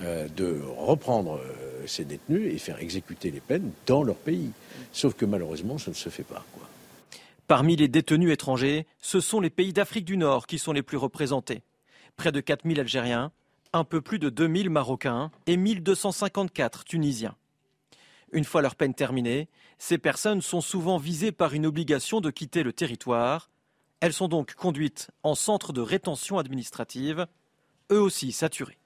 euh, de reprendre euh, ces détenus et faire exécuter les peines dans leur pays. Sauf que malheureusement, ça ne se fait pas. Parmi les détenus étrangers, ce sont les pays d'Afrique du Nord qui sont les plus représentés. Près de 4000 Algériens, un peu plus de 2000 Marocains et 1254 Tunisiens. Une fois leur peine terminée, ces personnes sont souvent visées par une obligation de quitter le territoire. Elles sont donc conduites en centre de rétention administrative, eux aussi saturés.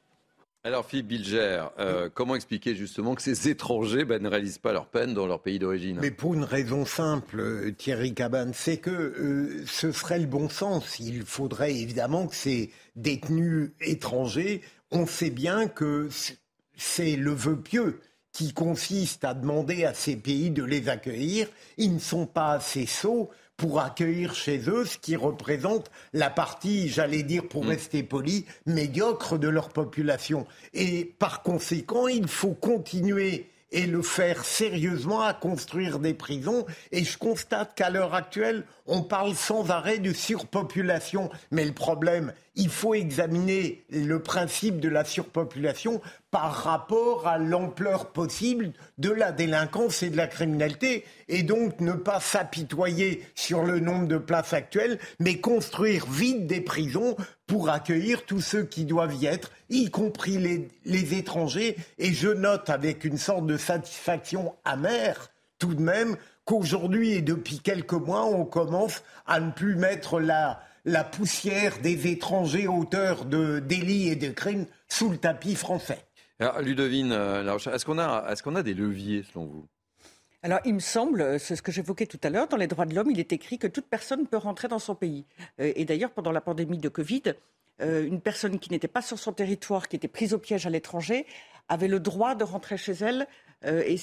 Alors Philippe Bilger, euh, comment expliquer justement que ces étrangers ben, ne réalisent pas leur peine dans leur pays d'origine? Mais pour une raison simple, euh, Thierry Cabane, c'est que euh, ce serait le bon sens. Il faudrait évidemment que ces détenus étrangers, on sait bien que c'est le vœu pieux qui consiste à demander à ces pays de les accueillir, ils ne sont pas assez sots pour accueillir chez eux ce qui représente la partie, j'allais dire pour mm. rester poli, médiocre de leur population. Et par conséquent, il faut continuer et le faire sérieusement à construire des prisons. Et je constate qu'à l'heure actuelle, on parle sans arrêt de surpopulation. Mais le problème, il faut examiner le principe de la surpopulation par rapport à l'ampleur possible de la délinquance et de la criminalité, et donc ne pas s'apitoyer sur le nombre de places actuelles, mais construire vite des prisons pour accueillir tous ceux qui doivent y être, y compris les, étrangers. Et je note avec une sorte de satisfaction amère, tout de même, qu'aujourd'hui et depuis quelques mois, on commence à ne plus mettre la, la poussière des étrangers auteurs de délits et de crimes sous le tapis français. Alors, Ludovine, euh, est-ce qu'on a, est qu'on a des leviers selon vous? Alors, il me semble, c'est ce que j'évoquais tout à l'heure, dans les droits de l'homme, il est écrit que toute personne peut rentrer dans son pays. Euh, et d'ailleurs, pendant la pandémie de Covid, euh, une personne qui n'était pas sur son territoire, qui était prise au piège à l'étranger, avait le droit de rentrer chez elle. Et,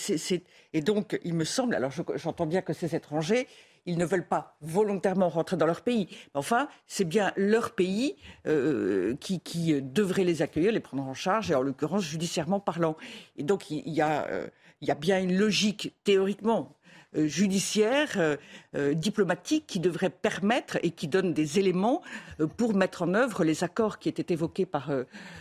et, donc, il me semble, alors j'entends bien que ces étrangers, ils ne veulent pas volontairement rentrer dans leur pays. Enfin, c'est bien leur pays euh, qui, devrait les accueillir, les prendre en charge, et en l'occurrence judiciairement parlant. Et donc, il y a, euh, bien une logique, théoriquement, euh, judiciaire, euh, euh, diplomatique qui devrait permettre et qui donne des éléments pour mettre en œuvre les accords qui étaient évoqués par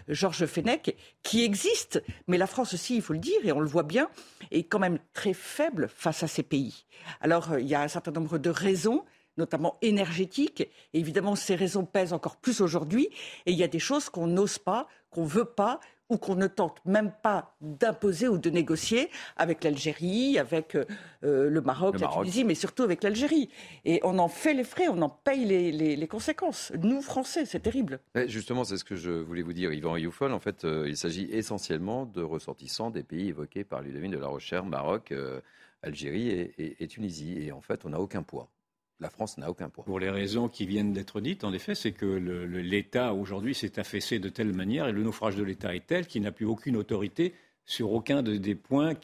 Georges Fenech, qui existent. Mais la France aussi, il faut le dire, et on le voit bien, est quand même très faible face à ces pays. Alors, il y a un certain nombre de raisons notamment énergétiques. Et évidemment, ces raisons pèsent encore plus aujourd'hui. Et il y a des choses qu'on n'ose pas, qu'on ne veut pas, ou qu'on ne tente même pas d'imposer ou de négocier avec l'Algérie, avec euh, le Maroc, la Tunisie, mais surtout avec l'Algérie. Et on en fait les frais, on en paye les, conséquences. Nous, Français, c'est terrible. justement, c'est ce que je voulais vous dire, Yvan Youfol. En fait, euh, il s'agit essentiellement de ressortissants des pays évoqués par Ludovine de la Rochère, Maroc, euh, Algérie et Tunisie. Et en fait, on n'a aucun poids la France n'a aucun poids. Pour les raisons qui viennent d'être dites, en effet, c'est que l'État aujourd'hui s'est affaissé de telle manière et le naufrage de l'État est tel qu'il n'a plus aucune autorité sur aucun des points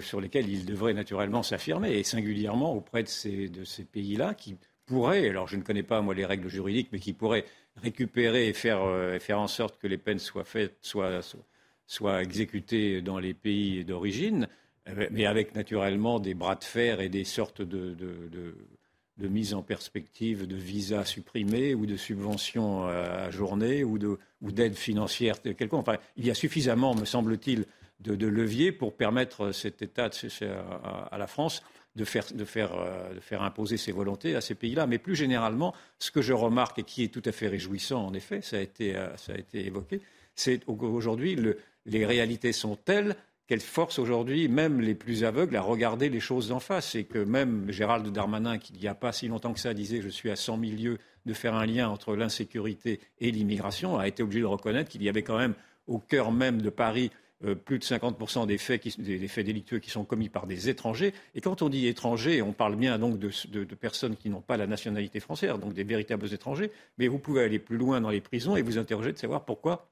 sur lesquels il devrait naturellement s'affirmer, et singulièrement auprès de ces, pays-là qui pourraient, alors je ne connais pas moi les règles juridiques, mais qui pourraient récupérer et faire, euh, en sorte que les peines soient faites, soient, exécutées dans les pays d'origine, euh, mais avec naturellement des bras de fer et des sortes de mise en perspective de visas supprimés ou de subventions à journée ou d'aide financière quelconque. Enfin, il y a suffisamment, me semble-t-il, de, leviers pour permettre cet État à, la France de de, euh, de faire, imposer ses volontés à ces pays-là. Mais plus généralement, ce que je remarque et qui est tout à fait réjouissant, en effet, ça a été, euh, ça a été évoqué, c'est qu'aujourd'hui, les réalités sont telles qu'elle force aujourd'hui même les plus aveugles à regarder les choses d'en face. Et que même Gérald Darmanin, qui il n'y a pas si longtemps que ça disait je suis à 100 000 lieues de faire un lien entre l'insécurité et l'immigration, a été obligé de reconnaître qu'il y avait quand même au cœur même de Paris euh, plus de 50% des faits, délictueux qui sont commis par des étrangers. Et quand on dit étrangers, on parle bien donc de personnes qui n'ont pas la nationalité française, donc des véritables étrangers. Mais vous pouvez aller plus loin dans les prisons et vous interroger de savoir pourquoi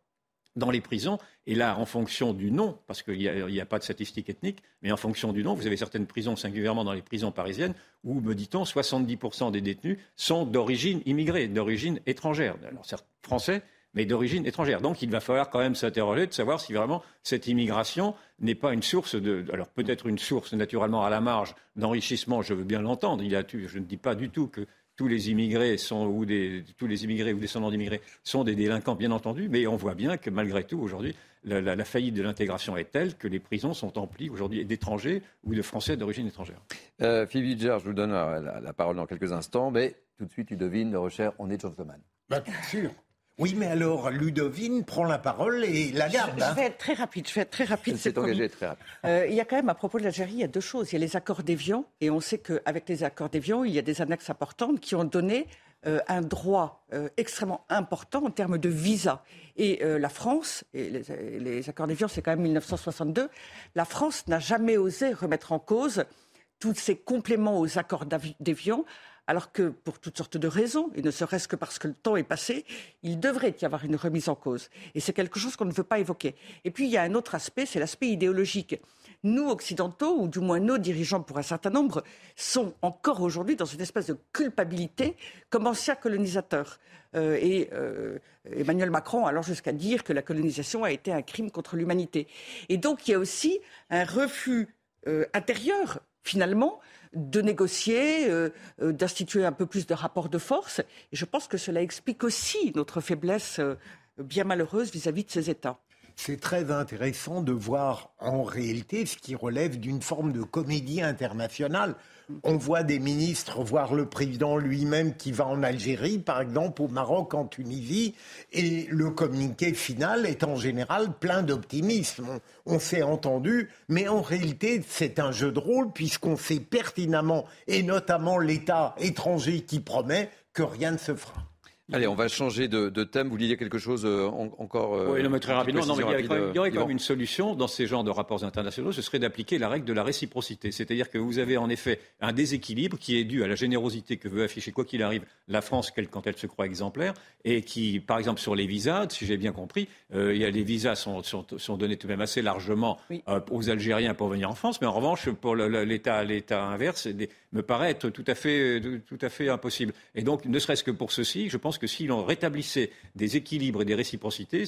dans les prisons. Et là, en fonction du nom, parce qu'il n'y a, pas de statistiques ethniques, mais en fonction du nom, vous avez certaines prisons, singulièrement dans les prisons parisiennes, où, me dit-on, 70% des détenus sont d'origine immigrée, d'origine étrangère. Alors, certes, français, mais d'origine étrangère. Donc il va falloir quand même s'interroger de savoir si vraiment cette immigration n'est pas une source de. Alors peut-être une source naturellement à la marge d'enrichissement, je veux bien l'entendre. je ne dis pas du tout que tous les immigrés sont, ou des, tous les immigrés ou descendants d'immigrés sont des délinquants, bien entendu, mais on voit bien que malgré tout, aujourd'hui, la, faillite de l'intégration est telle que les prisons sont emplies aujourd'hui d'étrangers ou de Français d'origine étrangère. Euh, Philippe je vous donne la, parole dans quelques instants, mais tout de suite, tu devines, le recherche, on est gentleman. Bah, bien sûr. Oui, mais alors Ludovine prend la parole et la garde. Je, hein. vais être très rapide. Je vais être très rapide. C'est engagé très rapide. Euh, il y a quand même à propos de l'Algérie, il y a deux choses. Il y a les accords d'Évian et on sait qu'avec les accords d'Évian, il y a des annexes importantes qui ont donné euh, un droit euh, extrêmement important en termes de visa. Et la France, et les, les accords d'Évian, c'est quand même 1962, la France n'a jamais osé remettre en cause tous ces compléments aux accords d'Évian alors que pour toutes sortes de raisons, et ne serait-ce que parce que le temps est passé, il devrait y avoir une remise en cause. Et c'est quelque chose qu'on ne veut pas évoquer. Et puis il y a un autre aspect, c'est l'aspect idéologique. Nous, occidentaux, ou du moins nos dirigeants pour un certain nombre, sont encore aujourd'hui dans une espèce de culpabilité comme anciens colonisateurs. Euh, et euh, Emmanuel Macron allant jusqu'à dire que la colonisation a été un crime contre l'humanité. Et donc il y a aussi un refus euh, intérieur, finalement, de négocier, d'instituer un peu plus de rapports de force. Et je pense que cela explique aussi notre faiblesse bien malheureuse vis-à-vis -vis de ces États c'est très intéressant de voir en réalité ce qui relève d'une forme de comédie internationale. On voit des ministres, voir le président lui-même qui va en Algérie, par exemple, au Maroc, en Tunisie, et le communiqué final est en général plein d'optimisme. On, s'est entendu, mais en réalité, c'est un jeu de rôle puisqu'on sait pertinemment, et notamment l'État étranger qui promet, que rien ne se fera. Allez, on va changer de, thème. Vous disiez quelque chose euh, encore euh, Oui, non, mais très rapidement. il y, aurait quand même une solution dans ces genres de rapports internationaux, ce serait d'appliquer la règle de la réciprocité. C'est-à-dire que vous avez en effet un déséquilibre qui est dû à la générosité que veut afficher, quoi qu'il arrive, la France quand elle se croit exemplaire, et qui, par exemple, sur les visas, si j'ai bien compris, euh, il y a, les visas sont, sont, donnés tout de même assez largement aux Algériens pour venir en France, mais en revanche, pour l'État inverse, me paraît être tout à fait, tout à fait impossible. Et donc, ne serait-ce que pour ceci, je pense que si l'on rétablissait des équilibres et des réciprocités,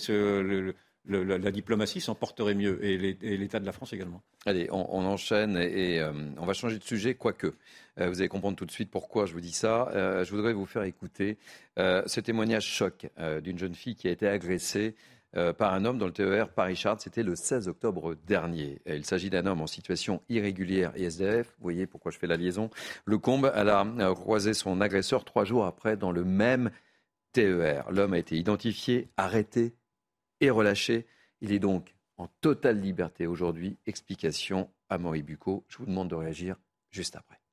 la diplomatie s'en porterait mieux et l'État de la France également. Allez, on, enchaîne et, euh, on va changer de sujet, quoique. Euh, vous allez comprendre tout de suite pourquoi je vous dis ça. Euh, je voudrais vous faire écouter ce témoignage choc d'une jeune fille qui a été agressée euh, par un homme dans le TER Paris-Chartres. C'était le 16 octobre dernier. Il s'agit d'un homme en situation irrégulière et SDF. Vous voyez pourquoi je fais la liaison. Le combe, elle a croisé son agresseur trois jours après dans le même TER. L'homme a été identifié, arrêté et relâché. Il est donc en totale liberté aujourd'hui. Explication à Maurice Bucco. Je vous demande de réagir juste après.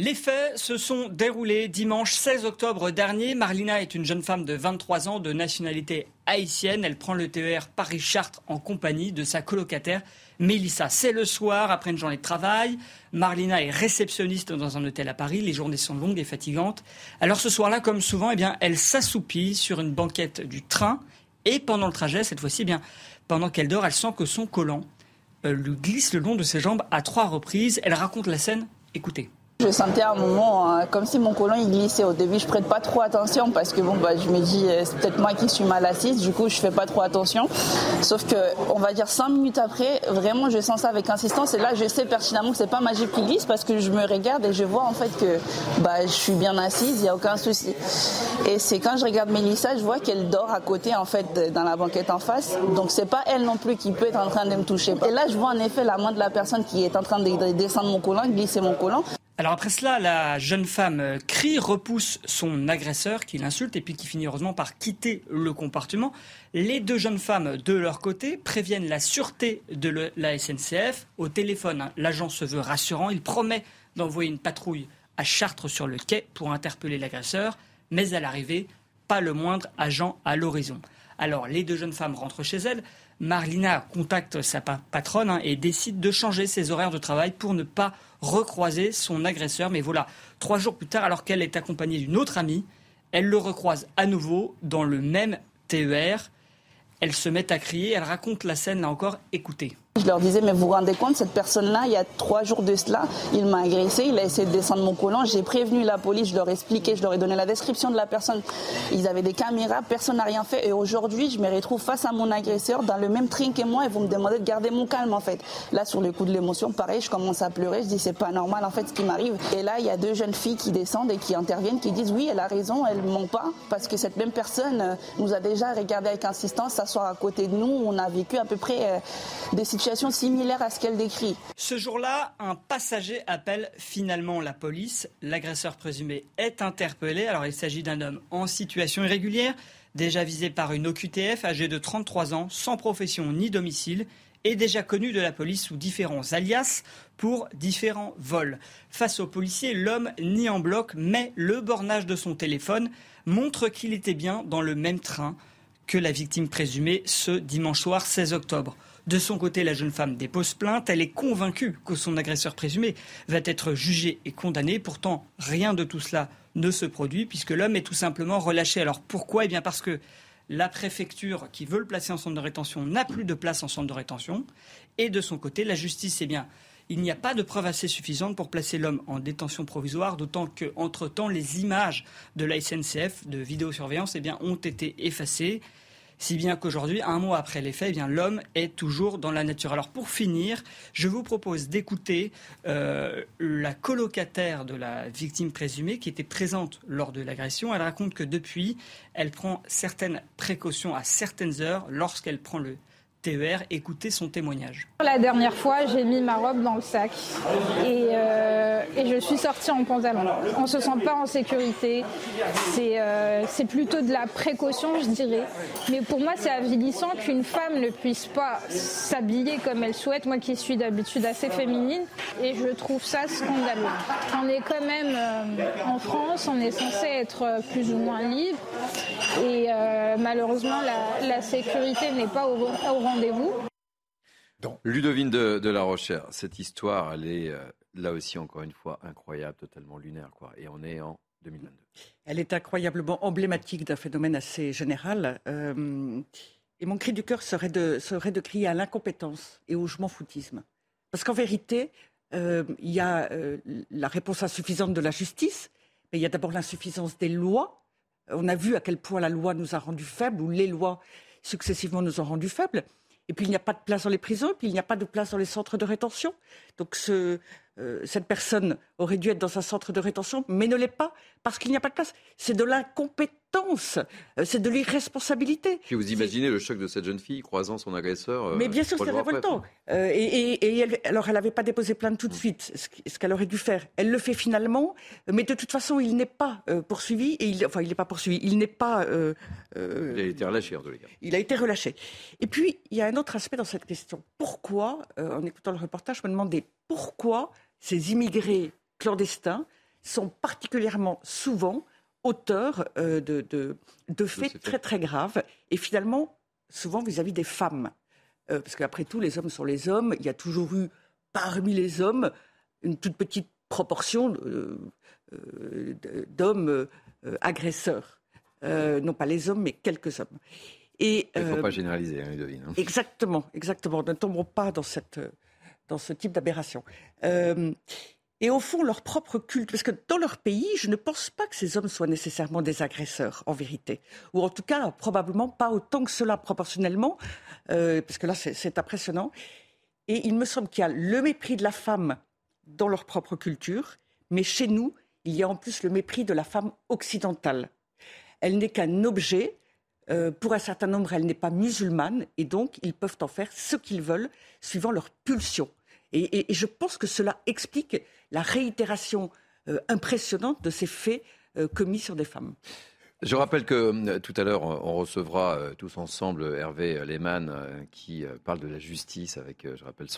Les faits se sont déroulés dimanche 16 octobre dernier. Marlina est une jeune femme de 23 ans de nationalité haïtienne. Elle prend le TER Paris-Chartres en compagnie de sa colocataire Mélissa. C'est le soir, après une journée de travail. Marlina est réceptionniste dans un hôtel à Paris. Les journées sont longues et fatigantes. Alors ce soir-là, comme souvent, eh bien, elle s'assoupit sur une banquette du train. Et pendant le trajet, cette fois-ci, eh bien, pendant qu'elle dort, elle sent que son collant euh, lui glisse le long de ses jambes à trois reprises. Elle raconte la scène. Écoutez. Je sentais à un moment hein, comme si mon colon il glissait. Au début, je prête pas trop attention parce que bon bah je me dis euh, c'est peut-être moi qui suis mal assise. Du coup, je fais pas trop attention. Sauf que on va dire cinq minutes après, vraiment je sens ça avec insistance et là je sais pertinemment que c'est pas magique qui glisse parce que je me regarde et je vois en fait que bah je suis bien assise, il y a aucun souci. Et c'est quand je regarde Mélissa, je vois qu'elle dort à côté en fait dans la banquette en face. Donc c'est pas elle non plus qui peut être en train de me toucher. Et là, je vois en effet la main de la personne qui est en train de descendre mon colon, glisser mon colon. Alors après cela, la jeune femme crie, repousse son agresseur qui l'insulte et puis qui finit heureusement par quitter le compartiment. Les deux jeunes femmes de leur côté préviennent la sûreté de la SNCF. Au téléphone, hein, l'agent se veut rassurant. Il promet d'envoyer une patrouille à Chartres sur le quai pour interpeller l'agresseur. Mais à l'arrivée, pas le moindre agent à l'horizon. Alors les deux jeunes femmes rentrent chez elles. Marlina contacte sa patronne hein, et décide de changer ses horaires de travail pour ne pas recroiser son agresseur. Mais voilà, trois jours plus tard, alors qu'elle est accompagnée d'une autre amie, elle le recroise à nouveau dans le même TER. Elle se met à crier, elle raconte la scène là encore, écoutez. Je leur disais, mais vous vous rendez compte, cette personne-là, il y a trois jours de cela, il m'a agressé, il a essayé de descendre mon collant. J'ai prévenu la police, je leur ai expliqué, je leur ai donné la description de la personne. Ils avaient des caméras, personne n'a rien fait. Et aujourd'hui, je me retrouve face à mon agresseur dans le même train que moi et vous me demandez de garder mon calme, en fait. Là, sur le coup de l'émotion, pareil, je commence à pleurer. Je dis, c'est pas normal, en fait, ce qui m'arrive. Et là, il y a deux jeunes filles qui descendent et qui interviennent, qui disent, oui, elle a raison, elle ment pas, parce que cette même personne euh, nous a déjà regardé avec insistance s'asseoir à côté de nous. On a vécu à peu près euh, des situations similaires à ce qu'elle décrit. Ce jour-là, un passager appelle finalement la police. L'agresseur présumé est interpellé. Alors il s'agit d'un homme en situation irrégulière, déjà visé par une OQTF, âgé de 33 ans, sans profession ni domicile et déjà connu de la police sous différents alias pour différents vols. Face aux policiers, l'homme nie en bloc, mais le bornage de son téléphone montre qu'il était bien dans le même train que la victime présumée ce dimanche soir 16 octobre. De son côté, la jeune femme dépose plainte. Elle est convaincue que son agresseur présumé va être jugé et condamné. Pourtant, rien de tout cela ne se produit puisque l'homme est tout simplement relâché. Alors pourquoi? Eh bien parce que la préfecture qui veut le placer en centre de rétention n'a plus de place en centre de rétention. Et de son côté, la justice, eh bien, il n'y a pas de preuves assez suffisantes pour placer l'homme en détention provisoire, d'autant qu'entre-temps, les images de la SNCF de vidéosurveillance eh ont été effacées. Si bien qu'aujourd'hui, un mois après les faits, eh l'homme est toujours dans la nature. Alors pour finir, je vous propose d'écouter euh, la colocataire de la victime présumée qui était présente lors de l'agression. Elle raconte que depuis, elle prend certaines précautions à certaines heures lorsqu'elle prend le TER. Écoutez son témoignage. La dernière fois, j'ai mis ma robe dans le sac et, euh, je suis sortie en pantalon. On se sent pas en sécurité. C'est euh, c'est plutôt de la précaution, je dirais. Mais pour moi, c'est avilissant qu'une femme ne puisse pas s'habiller comme elle souhaite. Moi qui suis d'habitude assez féminine, et je trouve ça scandaleux. On est quand même euh, en France, on est censé être plus ou moins libre. Et malheureusement, la, la sécurité n'est pas au, au rendez-vous. Ludovine de, de, La Rochère, cette histoire, elle est euh, là aussi, encore une fois, incroyable, totalement lunaire. Quoi. Et on est en 2022. Elle est incroyablement emblématique d'un phénomène assez général. Euh, et mon cri du cœur serait de, serait de crier à l'incompétence et au je m'en foutisme. Parce qu'en vérité, euh, il y a euh, la réponse insuffisante de la justice, mais il y a d'abord l'insuffisance des lois. On a vu à quel point la loi nous a rendus faibles, ou les lois successivement nous ont rendus faibles. Et puis il n'y a pas de place dans les prisons, et puis il n'y a pas de place dans les centres de rétention. Euh, cette personne aurait dû être dans un centre de rétention, mais ne l'est pas parce qu'il n'y a pas de place. C'est de l'incompétence, euh, c'est de l'irresponsabilité. Puis vous imaginez le choc de cette jeune fille croisant son agresseur. Euh, mais bien sûr, c'est révoltant. Et, et, et elle, alors, elle n'avait pas déposé plainte tout de suite, ce, qu'elle aurait dû faire. Elle le fait finalement, mais de toute façon, il n'est pas poursuivi. Et il, enfin, il n'est pas poursuivi. Il n'est pas. il a été relâché, en tous les cas. Il a été relâché. Et puis, il y a un autre aspect dans cette question. Pourquoi, en écoutant le reportage, je me demandais pourquoi ces immigrés clandestins sont particulièrement souvent auteurs euh, de, de, de, faits très très graves et finalement souvent vis-à-vis -vis des femmes. Euh, parce qu'après tout, les hommes sont les hommes. Il y a toujours eu parmi les hommes une toute petite proportion d'hommes euh, agresseurs. non pas les hommes, mais quelques hommes. Et, Il ne faut pas généraliser, hein, Ludovine. Hein. Exactement, exactement. Ne tombons pas dans cette dans ce type d'aberration. Euh, et au fond, leur propre culte, parce que dans leur pays, je ne pense pas que ces hommes soient nécessairement des agresseurs, en vérité. Ou en tout cas, probablement pas autant que cela proportionnellement, euh, parce que là, c'est impressionnant. Et il me semble qu'il y a le mépris de la femme dans leur propre culture, mais chez nous, il y a en plus le mépris de la femme occidentale. Elle n'est qu'un objet. Euh, pour un certain nombre, elle n'est pas musulmane, et donc ils peuvent en faire ce qu'ils veulent, suivant leur pulsion. Et, je pense que cela explique la réitération euh, impressionnante de ces faits euh, commis sur des femmes. Je rappelle que euh, tout à l'heure, on recevra tous ensemble Hervé Lehmann qui parle de la justice avec, je rappelle,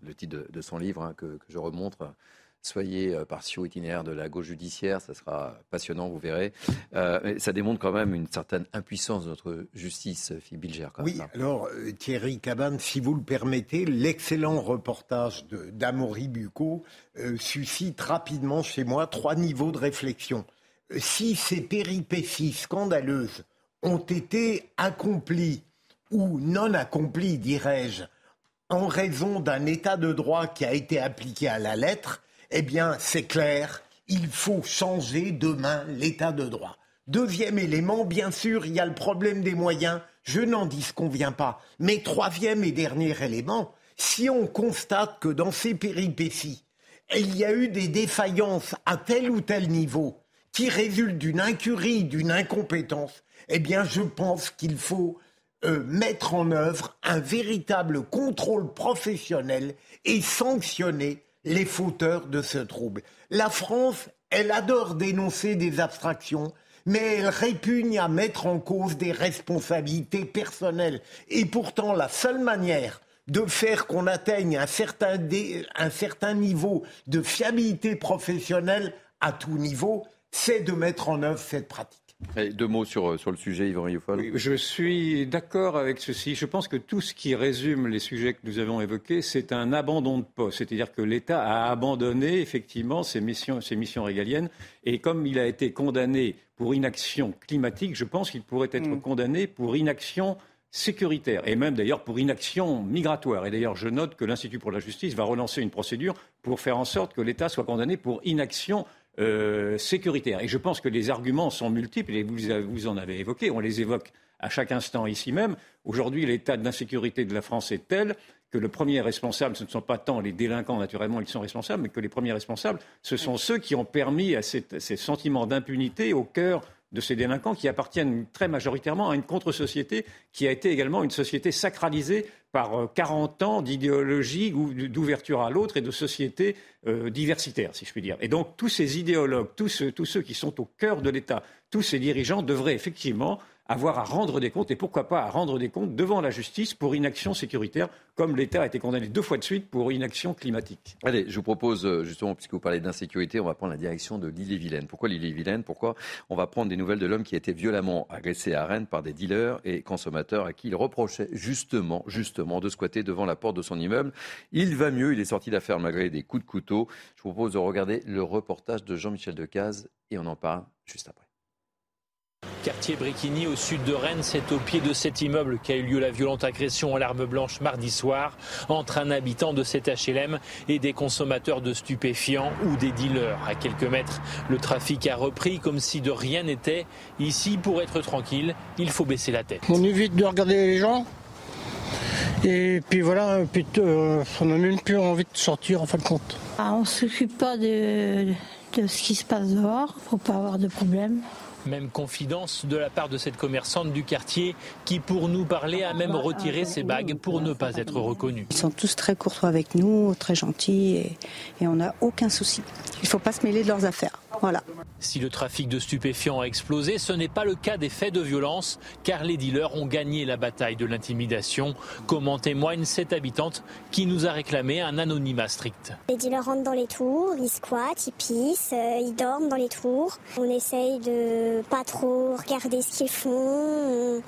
le titre de, de son livre hein, que, que, je remontre. Soyez partiaux itinéraires de la gauche judiciaire, ça sera passionnant, vous verrez. Euh, ça démontre quand même une certaine impuissance de notre justice, Philippe Bilger. oui, même. alors Thierry Cabane, si vous le permettez, l'excellent reportage d'Amaury Bucco euh, suscite rapidement chez moi trois niveaux de réflexion si ces péripéties scandaleuses ont été accomplies ou non accomplies, dirais-je, en raison d'un état de droit qui a été appliqué à la lettre, eh bien, c'est clair, il faut changer demain l'état de droit. Deuxième élément, bien sûr, il y a le problème des moyens. Je n'en disconviens pas. Mais troisième et dernier élément, si on constate que dans ces péripéties, il y a eu des défaillances à tel ou tel niveau, qui résulte d'une incurie, d'une incompétence, eh bien, je pense qu'il faut euh, mettre en œuvre un véritable contrôle professionnel et sanctionner les fauteurs de ce trouble. La France, elle adore dénoncer des abstractions, mais elle répugne à mettre en cause des responsabilités personnelles. Et pourtant, la seule manière de faire qu'on atteigne un certain, un certain niveau de fiabilité professionnelle à tout niveau, c'est de mettre en œuvre cette pratique. Et deux mots sur, sur le sujet, Yvan Rioufol. Oui, je suis d'accord avec ceci. Je pense que tout ce qui résume les sujets que nous avons évoqués, c'est un abandon de poste. C'est-à-dire que l'État a abandonné effectivement ses missions, ses missions régaliennes. Et comme il a été condamné pour inaction climatique, je pense qu'il pourrait être mmh. condamné pour inaction sécuritaire et même d'ailleurs pour inaction migratoire. Et d'ailleurs, je note que l'Institut pour la justice va relancer une procédure pour faire en sorte que l'État soit condamné pour inaction euh, sécuritaire. Et je pense que les arguments sont multiples et vous, vous en avez évoqué, on les évoque à chaque instant ici même. Aujourd'hui, l'état d'insécurité de la France est tel que le premier responsable, ce ne sont pas tant les délinquants, naturellement, ils sont responsables, mais que les premiers responsables, ce sont ceux qui ont permis à ces sentiments d'impunité au cœur de ces délinquants qui appartiennent très majoritairement à une contre-société qui a été également une société sacralisée par 40 euh, ans d'idéologie d'ouverture à l'autre et de société euh, diversitaire, si je puis dire. Et donc tous ces idéologues, tous ceux qui sont au cœur de l'État, tous ces dirigeants devraient effectivement avoir à rendre des comptes et pourquoi pas à rendre des comptes devant la justice pour inaction sécuritaire, comme l'État a été condamné deux fois de suite pour inaction climatique. Allez, je vous propose euh, justement, puisque vous parlez d'insécurité, on va prendre la direction de l'île-et-Vilaine. Pourquoi l'île-et-Vilaine Pourquoi on va prendre des nouvelles de l'homme qui a été violemment agressé à Rennes par des dealers et consommateurs à qui il reprochait justement, justement, de squatter devant la porte de son immeuble. Il va mieux, il est sorti d'affaire malgré des coups de couteau. Je vous propose de regarder le reportage de Jean-Michel Decaze et on en parle juste après. Quartier Briquigny au sud de Rennes, c'est au pied de cet immeuble qu'a eu lieu la violente agression à l'arme blanche mardi soir entre un habitant de cet HLM et des consommateurs de stupéfiants ou des dealers. À quelques mètres, le trafic a repris comme si de rien n'était. Ici, pour être tranquille, il faut baisser la tête. On évite de regarder les gens. Et puis voilà, puis, euh, on n'a même plus envie de sortir en fin de compte. Ah, on ne s'occupe pas de, de ce qui se passe dehors, faut pas avoir de problème. Même confidence de la part de cette commerçante du quartier qui, pour nous parler, a même retiré ses bagues pour ne pas être reconnue. Ils sont tous très courtois avec nous, très gentils et, et on n'a aucun souci. Il ne faut pas se mêler de leurs affaires. Voilà. Si le trafic de stupéfiants a explosé, ce n'est pas le cas des faits de violence, car les dealers ont gagné la bataille de l'intimidation, comme en témoigne cette habitante qui nous a réclamé un anonymat strict. Les dealers rentrent dans les tours, ils squattent, ils pissent, euh, ils dorment dans les tours. On essaye de pas trop regarder ce qu'ils font.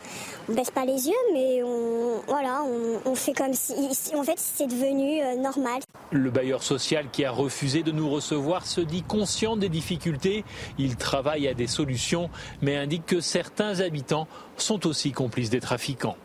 On, baisse pas les yeux, mais on, voilà, on, fait comme si, en fait, c'est devenu euh, normal. Le bailleur social qui a refusé de nous recevoir se dit conscient des difficultés. Il travaille à des solutions, mais indique que certains habitants sont aussi complices des trafiquants.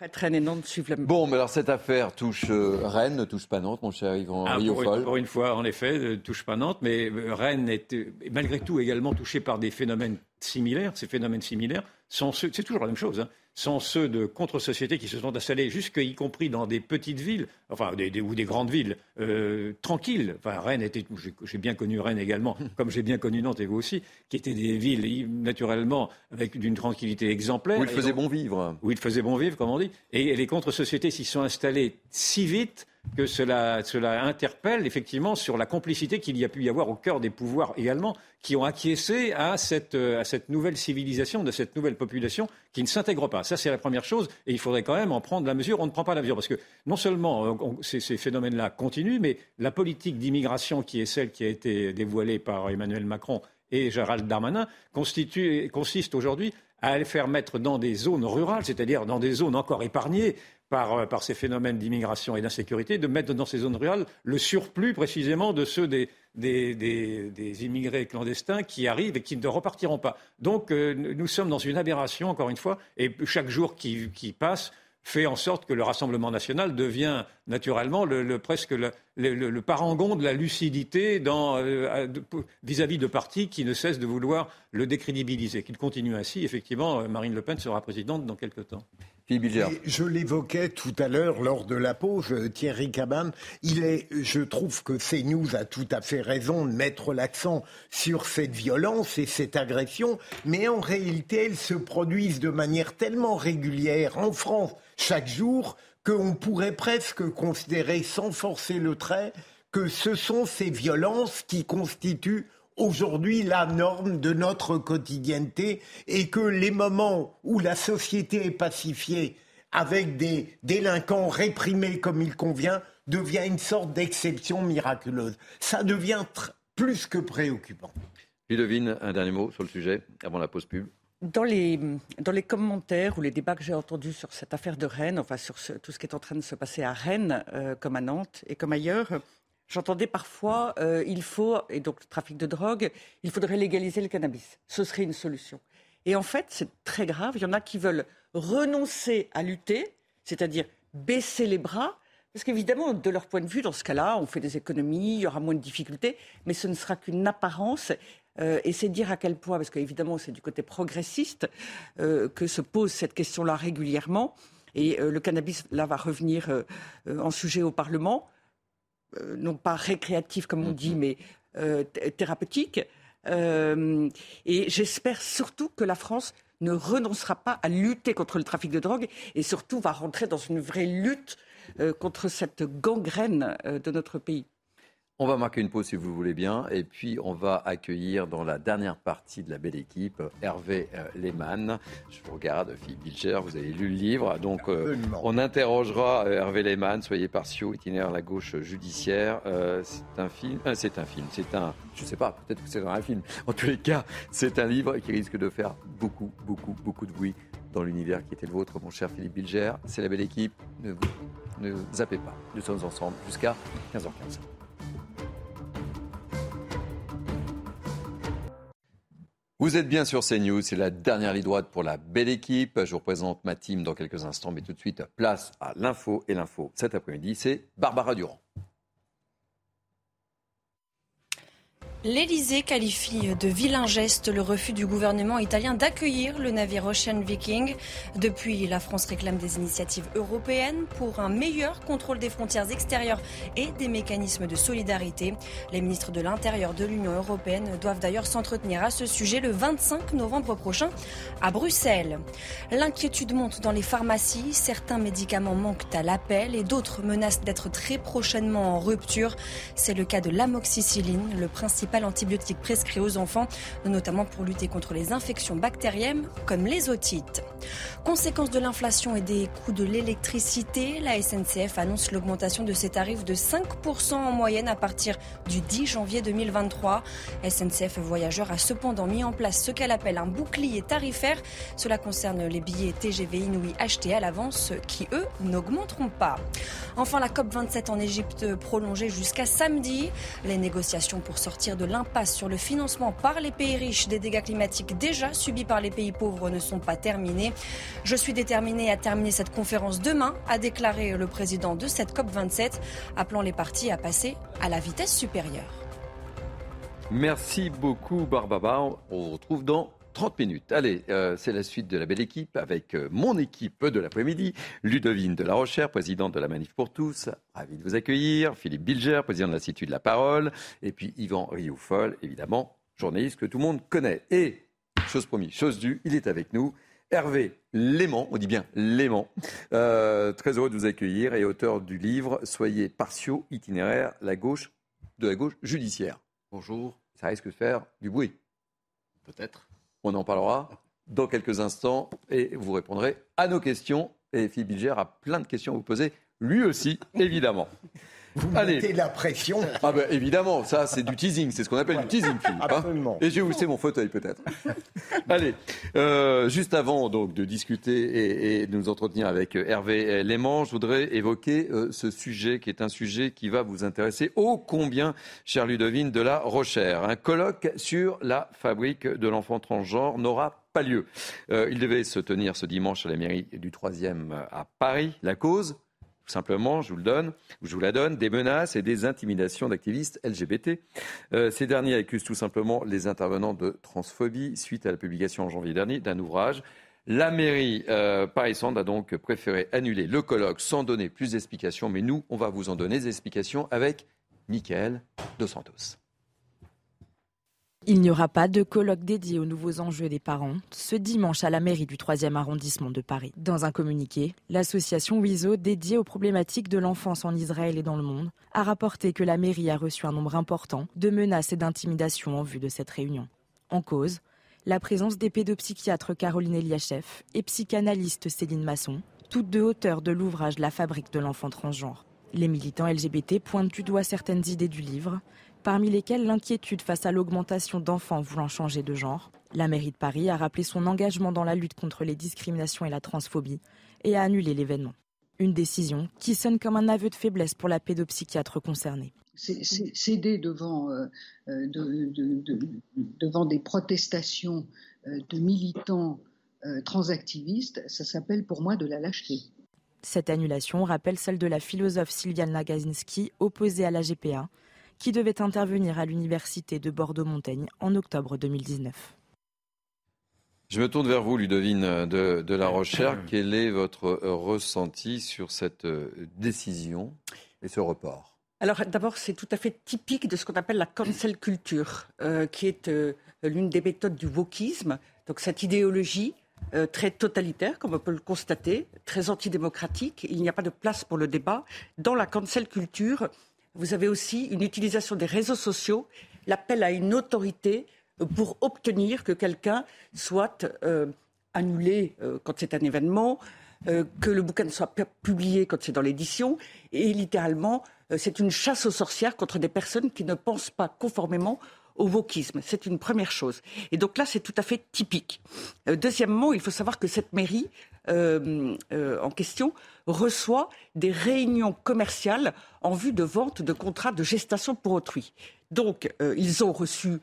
En fait, Rennes et Nantes suivent la Bon, mais alors cette affaire touche euh, Rennes, ne touche pas Nantes, mon cher Yvan ah, pour, pour, une fois, en effet, ne touche pas Nantes, mais euh, Rennes est malgré tout également touché par des phénomènes similaires. Ces phénomènes similaires sont c'est toujours la même chose. Hein sont ceux de contre-sociétés qui se sont installés, jusqu'y compris dans des petites villes, enfin, des, ou des grandes villes, euh, tranquilles. Enfin, Rennes était, j'ai bien connu Rennes également, comme j'ai bien connu Nantes et vous aussi, qui étaient des villes, naturellement, avec d'une tranquillité exemplaire. Où il faisait bon vivre. Où il faisait bon vivre, comme on dit. Et, les contre-sociétés s'y sont installées si vite que cela, interpelle effectivement sur la complicité qu'il y a pu y avoir au cœur des pouvoirs également, qui ont acquiescé à cette, à cette nouvelle civilisation, de cette nouvelle population qui ne s'intègre pas. Ça, c'est la première chose, et il faudrait quand même en prendre la mesure. On ne prend pas la mesure, parce que non seulement euh, ces, phénomènes-là continuent, mais la politique d'immigration qui est celle qui a été dévoilée par Emmanuel Macron et Gérald Darmanin consiste aujourd'hui à les faire mettre dans des zones rurales, c'est-à-dire dans des zones encore épargnées euh, par, ces phénomènes d'immigration et d'insécurité, de mettre dans ces zones rurales le surplus précisément de ceux des, immigrés clandestins qui arrivent et qui ne repartiront pas. Donc euh, nous sommes dans une aberration, encore une fois, et chaque jour qui, passe fait en sorte que le Rassemblement national devient naturellement le, presque le, parangon de la lucidité euh, vis-à-vis de partis qui ne cessent de vouloir le décrédibiliser. Qu'il continue ainsi, effectivement, Marine Le Pen sera présidente dans quelques temps je l'évoquais tout à l'heure lors de la pause, Thierry Cabane. Il est, je trouve que CNews a tout à fait raison de mettre l'accent sur cette violence et cette agression, mais en réalité, elles se produisent de manière tellement régulière en France chaque jour qu'on pourrait presque considérer, sans forcer le trait, que ce sont ces violences qui constituent aujourd'hui la norme de notre quotidienneté et que les moments où la société est pacifiée avec des délinquants réprimés comme il convient devient une sorte d'exception miraculeuse. Ça devient plus que préoccupant. Ludovine, un dernier mot sur le sujet avant la pause pub. Dans les, dans les commentaires ou les débats que j'ai entendus sur cette affaire de Rennes, enfin sur tout ce qui est en train de se passer à Rennes, euh, comme à Nantes et comme ailleurs, J'entendais parfois, euh, il faut, et donc le trafic de drogue, il faudrait légaliser le cannabis. Ce serait une solution. Et en fait, c'est très grave. Il y en a qui veulent renoncer à lutter, c'est-à-dire baisser les bras, Parce qu'évidemment, de leur point de vue, dans ce cas-là, on fait des économies, il y aura moins de difficultés, mais ce ne sera qu'une apparence. Euh, et c'est dire à quel point, parce qu'évidemment, c'est du côté progressiste euh, que se pose cette question-là régulièrement. Et le cannabis, là, va revenir en sujet au Parlement, non pas récréatif, comme on dit, mais thérapeutique. et j'espère surtout que la France ne renoncera pas à lutter contre le trafic de drogue et surtout va rentrer dans une vraie lutte euh, contre cette gangrène euh, de notre pays. On va marquer une pause si vous voulez bien, et puis on va accueillir dans la dernière partie de la belle équipe Hervé euh, Lehmann. Je vous regarde, Philippe Bilger, vous avez lu le livre, donc on interrogera Hervé Lehmann, soyez partiaux, itinéraire la gauche judiciaire. c'est un film, c'est un film, c'est un, je sais pas, peut-être que c'est un film. En tous les cas, c'est un livre qui risque de faire beaucoup, beaucoup, beaucoup de bruit dans l'univers qui était le vôtre, mon cher Philippe Bilger. C'est la belle équipe. Ne, ne zappez pas. Nous sommes ensemble jusqu'à 15h15. Vous êtes bien sur CNews, c'est la dernière ligne droite pour la belle équipe. Je vous présente ma team dans quelques instants, mais tout de suite, place à l'info. Et l'info cet après-midi, c'est Barbara Durand. L'Elysée qualifie de vilain geste le refus du gouvernement italien d'accueillir le navire Ocean Viking. Depuis, la France réclame des initiatives européennes pour un meilleur contrôle des frontières extérieures et des mécanismes de solidarité. Les ministres de l'Intérieur de l'Union européenne doivent d'ailleurs s'entretenir à ce sujet le 25 novembre prochain à Bruxelles. L'inquiétude monte dans les pharmacies. Certains médicaments manquent à l'appel et d'autres menacent d'être très prochainement en rupture. C'est le cas de l'amoxicilline, le principe antibiotique prescrit aux enfants, notamment pour lutter contre les infections bactériennes comme les otites. Conséquence de l'inflation et des coûts de l'électricité, la SNCF annonce l'augmentation de ses tarifs de 5% en moyenne à partir du 10 janvier 2023. SNCF Voyageurs a cependant mis en place ce qu'elle appelle un bouclier tarifaire. Cela concerne les billets TGV Inouï achetés à l'avance qui, eux, n'augmenteront pas. Enfin, la COP27 en Égypte prolongée jusqu'à samedi. Les négociations pour sortir de l'impasse sur le financement par les pays riches des dégâts climatiques déjà subis par les pays pauvres ne sont pas terminés. Je suis déterminé à terminer cette conférence demain, a déclaré le président de cette COP27, appelant les partis à passer à la vitesse supérieure. Merci beaucoup Barbara. On vous retrouve dans 30 minutes. Allez, euh, c'est la suite de la belle équipe avec euh, mon équipe de l'après-midi. Ludovine de la Rochère, présidente de la Manif pour tous. Ravi de vous accueillir. Philippe Bilger, président de l'Institut de la Parole. Et puis Yvan Rioufol, évidemment, journaliste que tout le monde connaît. Et, chose promise, chose due, il est avec nous. Hervé Léman, on dit bien Léman, euh, très heureux de vous accueillir et auteur du livre Soyez partiaux, itinéraire la gauche, de la gauche judiciaire. Bonjour, ça risque de faire du bruit. Peut-être. On en parlera dans quelques instants et vous répondrez à nos questions. Et Philippe Bilger a plein de questions à vous poser, lui aussi, évidemment. Vous mettez la pression. Ah ben évidemment, ça c'est du teasing, c'est ce qu'on appelle du teasing, Philippe. Hein. Absolument. et je vais vous laisser mon fauteuil peut-être. Allez, euh, juste avant donc de discuter et, de nous entretenir avec Hervé Léman, je voudrais évoquer euh, ce sujet qui est un sujet qui va vous intéresser ô combien, cher Ludovine de la Rochère. Un colloque sur la fabrique de l'enfant transgenre n'aura pas lieu. Euh, il devait se tenir ce dimanche à la mairie du 3e à Paris. La cause? Simplement, je vous le donne, je vous la donne, des menaces et des intimidations d'activistes LGBT. Euh, ces derniers accusent tout simplement les intervenants de transphobie suite à la publication en janvier dernier d'un ouvrage. La mairie euh, parisienne a donc préféré annuler le colloque sans donner plus d'explications, mais nous, on va vous en donner des explications avec Mickaël Dos Santos. Il n'y aura pas de colloque dédié aux nouveaux enjeux des parents ce dimanche à la mairie du 3e arrondissement de Paris. Dans un communiqué, l'association WISO, dédiée aux problématiques de l'enfance en Israël et dans le monde, a rapporté que la mairie a reçu un nombre important de menaces et d'intimidations en vue de cette réunion. En cause, la présence des pédopsychiatres Caroline Eliachev et psychanalyste Céline Masson, toutes deux auteurs de l'ouvrage La fabrique de l'enfant transgenre. Les militants LGBT pointent du doigt certaines idées du livre, parmi lesquels l'inquiétude face à l'augmentation d'enfants voulant changer de genre. La mairie de Paris a rappelé son engagement dans la lutte contre les discriminations et la transphobie et a annulé l'événement. Une décision qui sonne comme un aveu de faiblesse pour la pédopsychiatre concernée. Céder devant, euh, euh, devant des protestations euh, de militants transactivistes, ça s'appelle pour moi de la lâcheté. Cette annulation rappelle celle de la philosophe Sylviane Lagazinski, opposée à la GPA, qui devait intervenir à l'université de Bordeaux-Montaigne en octobre 2019. Je me tourne vers vous, Ludovine de, de La Rochère. Quel est votre ressenti sur cette décision et ce report? Alors d'abord, c'est tout à fait typique de ce qu'on appelle la cancel culture, euh, qui est euh, l'une des méthodes du wokisme. Donc cette idéologie euh, très totalitaire, comme on peut le constater, très antidémocratique. Il n'y a pas de place pour le débat. Dans la cancel culture, vous avez aussi une utilisation des réseaux sociaux, l'appel à une autorité pour obtenir que quelqu'un soit annulé quand c'est un événement, euh, que le bouquin soit publié quand c'est dans l'édition. Et littéralement, euh, c'est une chasse aux sorcières contre des personnes qui ne pensent pas conformément au wokisme. C'est une première chose. Et donc là, c'est tout à fait typique. Euh, deuxièmement, il faut savoir que cette mairie en question reçoit des réunions commerciales en vue de vente de contrats de gestation pour autrui. Donc, ils ont reçu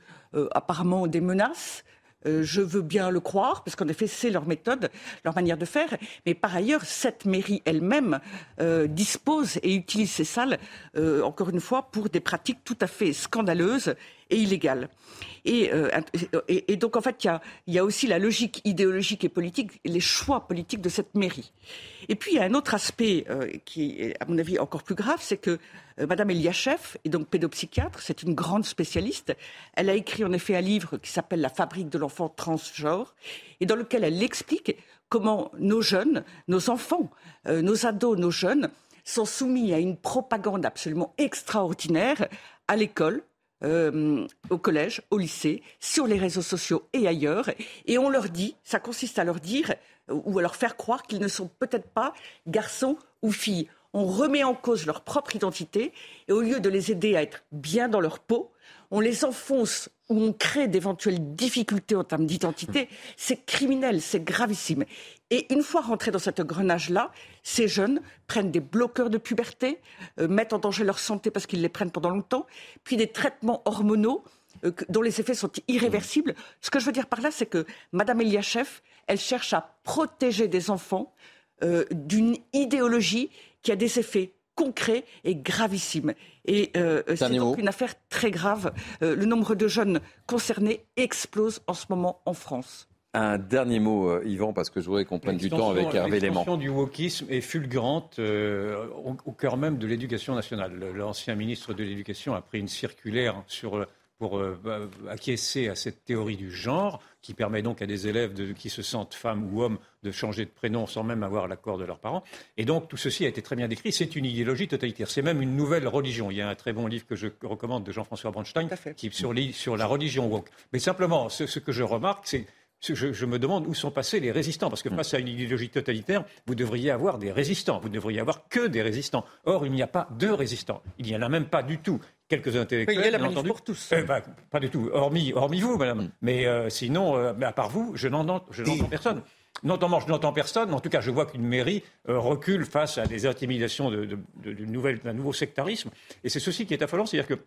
apparemment des menaces, euh, je veux bien le croire, parce qu'en effet, c'est leur méthode, leur manière de faire. Mais par ailleurs, cette mairie elle-même euh, dispose et utilise ces salles, euh, encore une fois, pour des pratiques tout à fait scandaleuses et illégales. Et, donc, en fait, il y, y a, aussi la logique idéologique et politique, les choix politiques de cette mairie. Et puis, il y a un autre aspect qui est, à mon avis, encore plus grave, c'est que euh, Madame Eliachev est donc pédopsychiatre, c'est une grande spécialiste. Elle a écrit en effet un livre qui s'appelle La fabrique de l'enfant transgenre et dans lequel elle explique comment nos jeunes, nos enfants, euh, nos ados, nos jeunes sont soumis à une propagande absolument extraordinaire à l'école, euh, au collège, au lycée, sur les réseaux sociaux et ailleurs. Et on leur dit, ça consiste à leur dire ou à leur faire croire qu'ils ne sont peut-être pas garçons ou filles on remet en cause leur propre identité et au lieu de les aider à être bien dans leur peau, on les enfonce ou on crée d'éventuelles difficultés en termes d'identité. C'est criminel, c'est gravissime. Et une fois rentrés dans cet engrenage-là, ces jeunes prennent des bloqueurs de puberté, euh, mettent en danger leur santé parce qu'ils les prennent pendant longtemps, puis des traitements hormonaux euh, dont les effets sont irréversibles. Ce que je veux dire par là, c'est que Mme Eliachev, elle cherche à protéger des enfants euh, d'une idéologie qui a des effets concrets et gravissimes. Et euh, c'est donc une affaire très grave. Euh, le nombre de jeunes concernés explose en ce moment en France. Un dernier mot, euh, Yvan, parce que je voudrais qu'on prenne du temps avec Hervé Léman. L'extension du wokisme est fulgurante au, au, cœur même de l'éducation nationale. L'ancien ministre de l'Éducation a pris une circulaire sur pour euh, bah, acquiescer à cette théorie du genre, qui permet donc à des élèves de, qui se sentent femmes ou hommes de changer de prénom sans même avoir l'accord de leurs parents. Et donc tout ceci a été très bien décrit. C'est une idéologie totalitaire. C'est même une nouvelle religion. Il y a un très bon livre que je recommande de Jean-François Bronstein qui sur, sur la religion woke. Mais simplement, ce, ce que je remarque, c'est je, me demande où sont passés les résistants, parce que face à une idéologie totalitaire, vous devriez avoir des résistants, vous ne devriez avoir que des résistants. Or, il n'y a pas de résistants, il n'y en a même pas du tout. Quelques intellectuels, il y a la entendu. pour tous. Eh ben, pas du tout, hormis, hormis vous, madame. Mm. Mais euh, sinon, euh, à part vous, je n'entends personne. Non je n'entends personne, en tout cas, je vois qu'une mairie euh, recule face à des intimidations d'un de, de, nouveau sectarisme. Et c'est ceci qui est affolant, c'est-à-dire que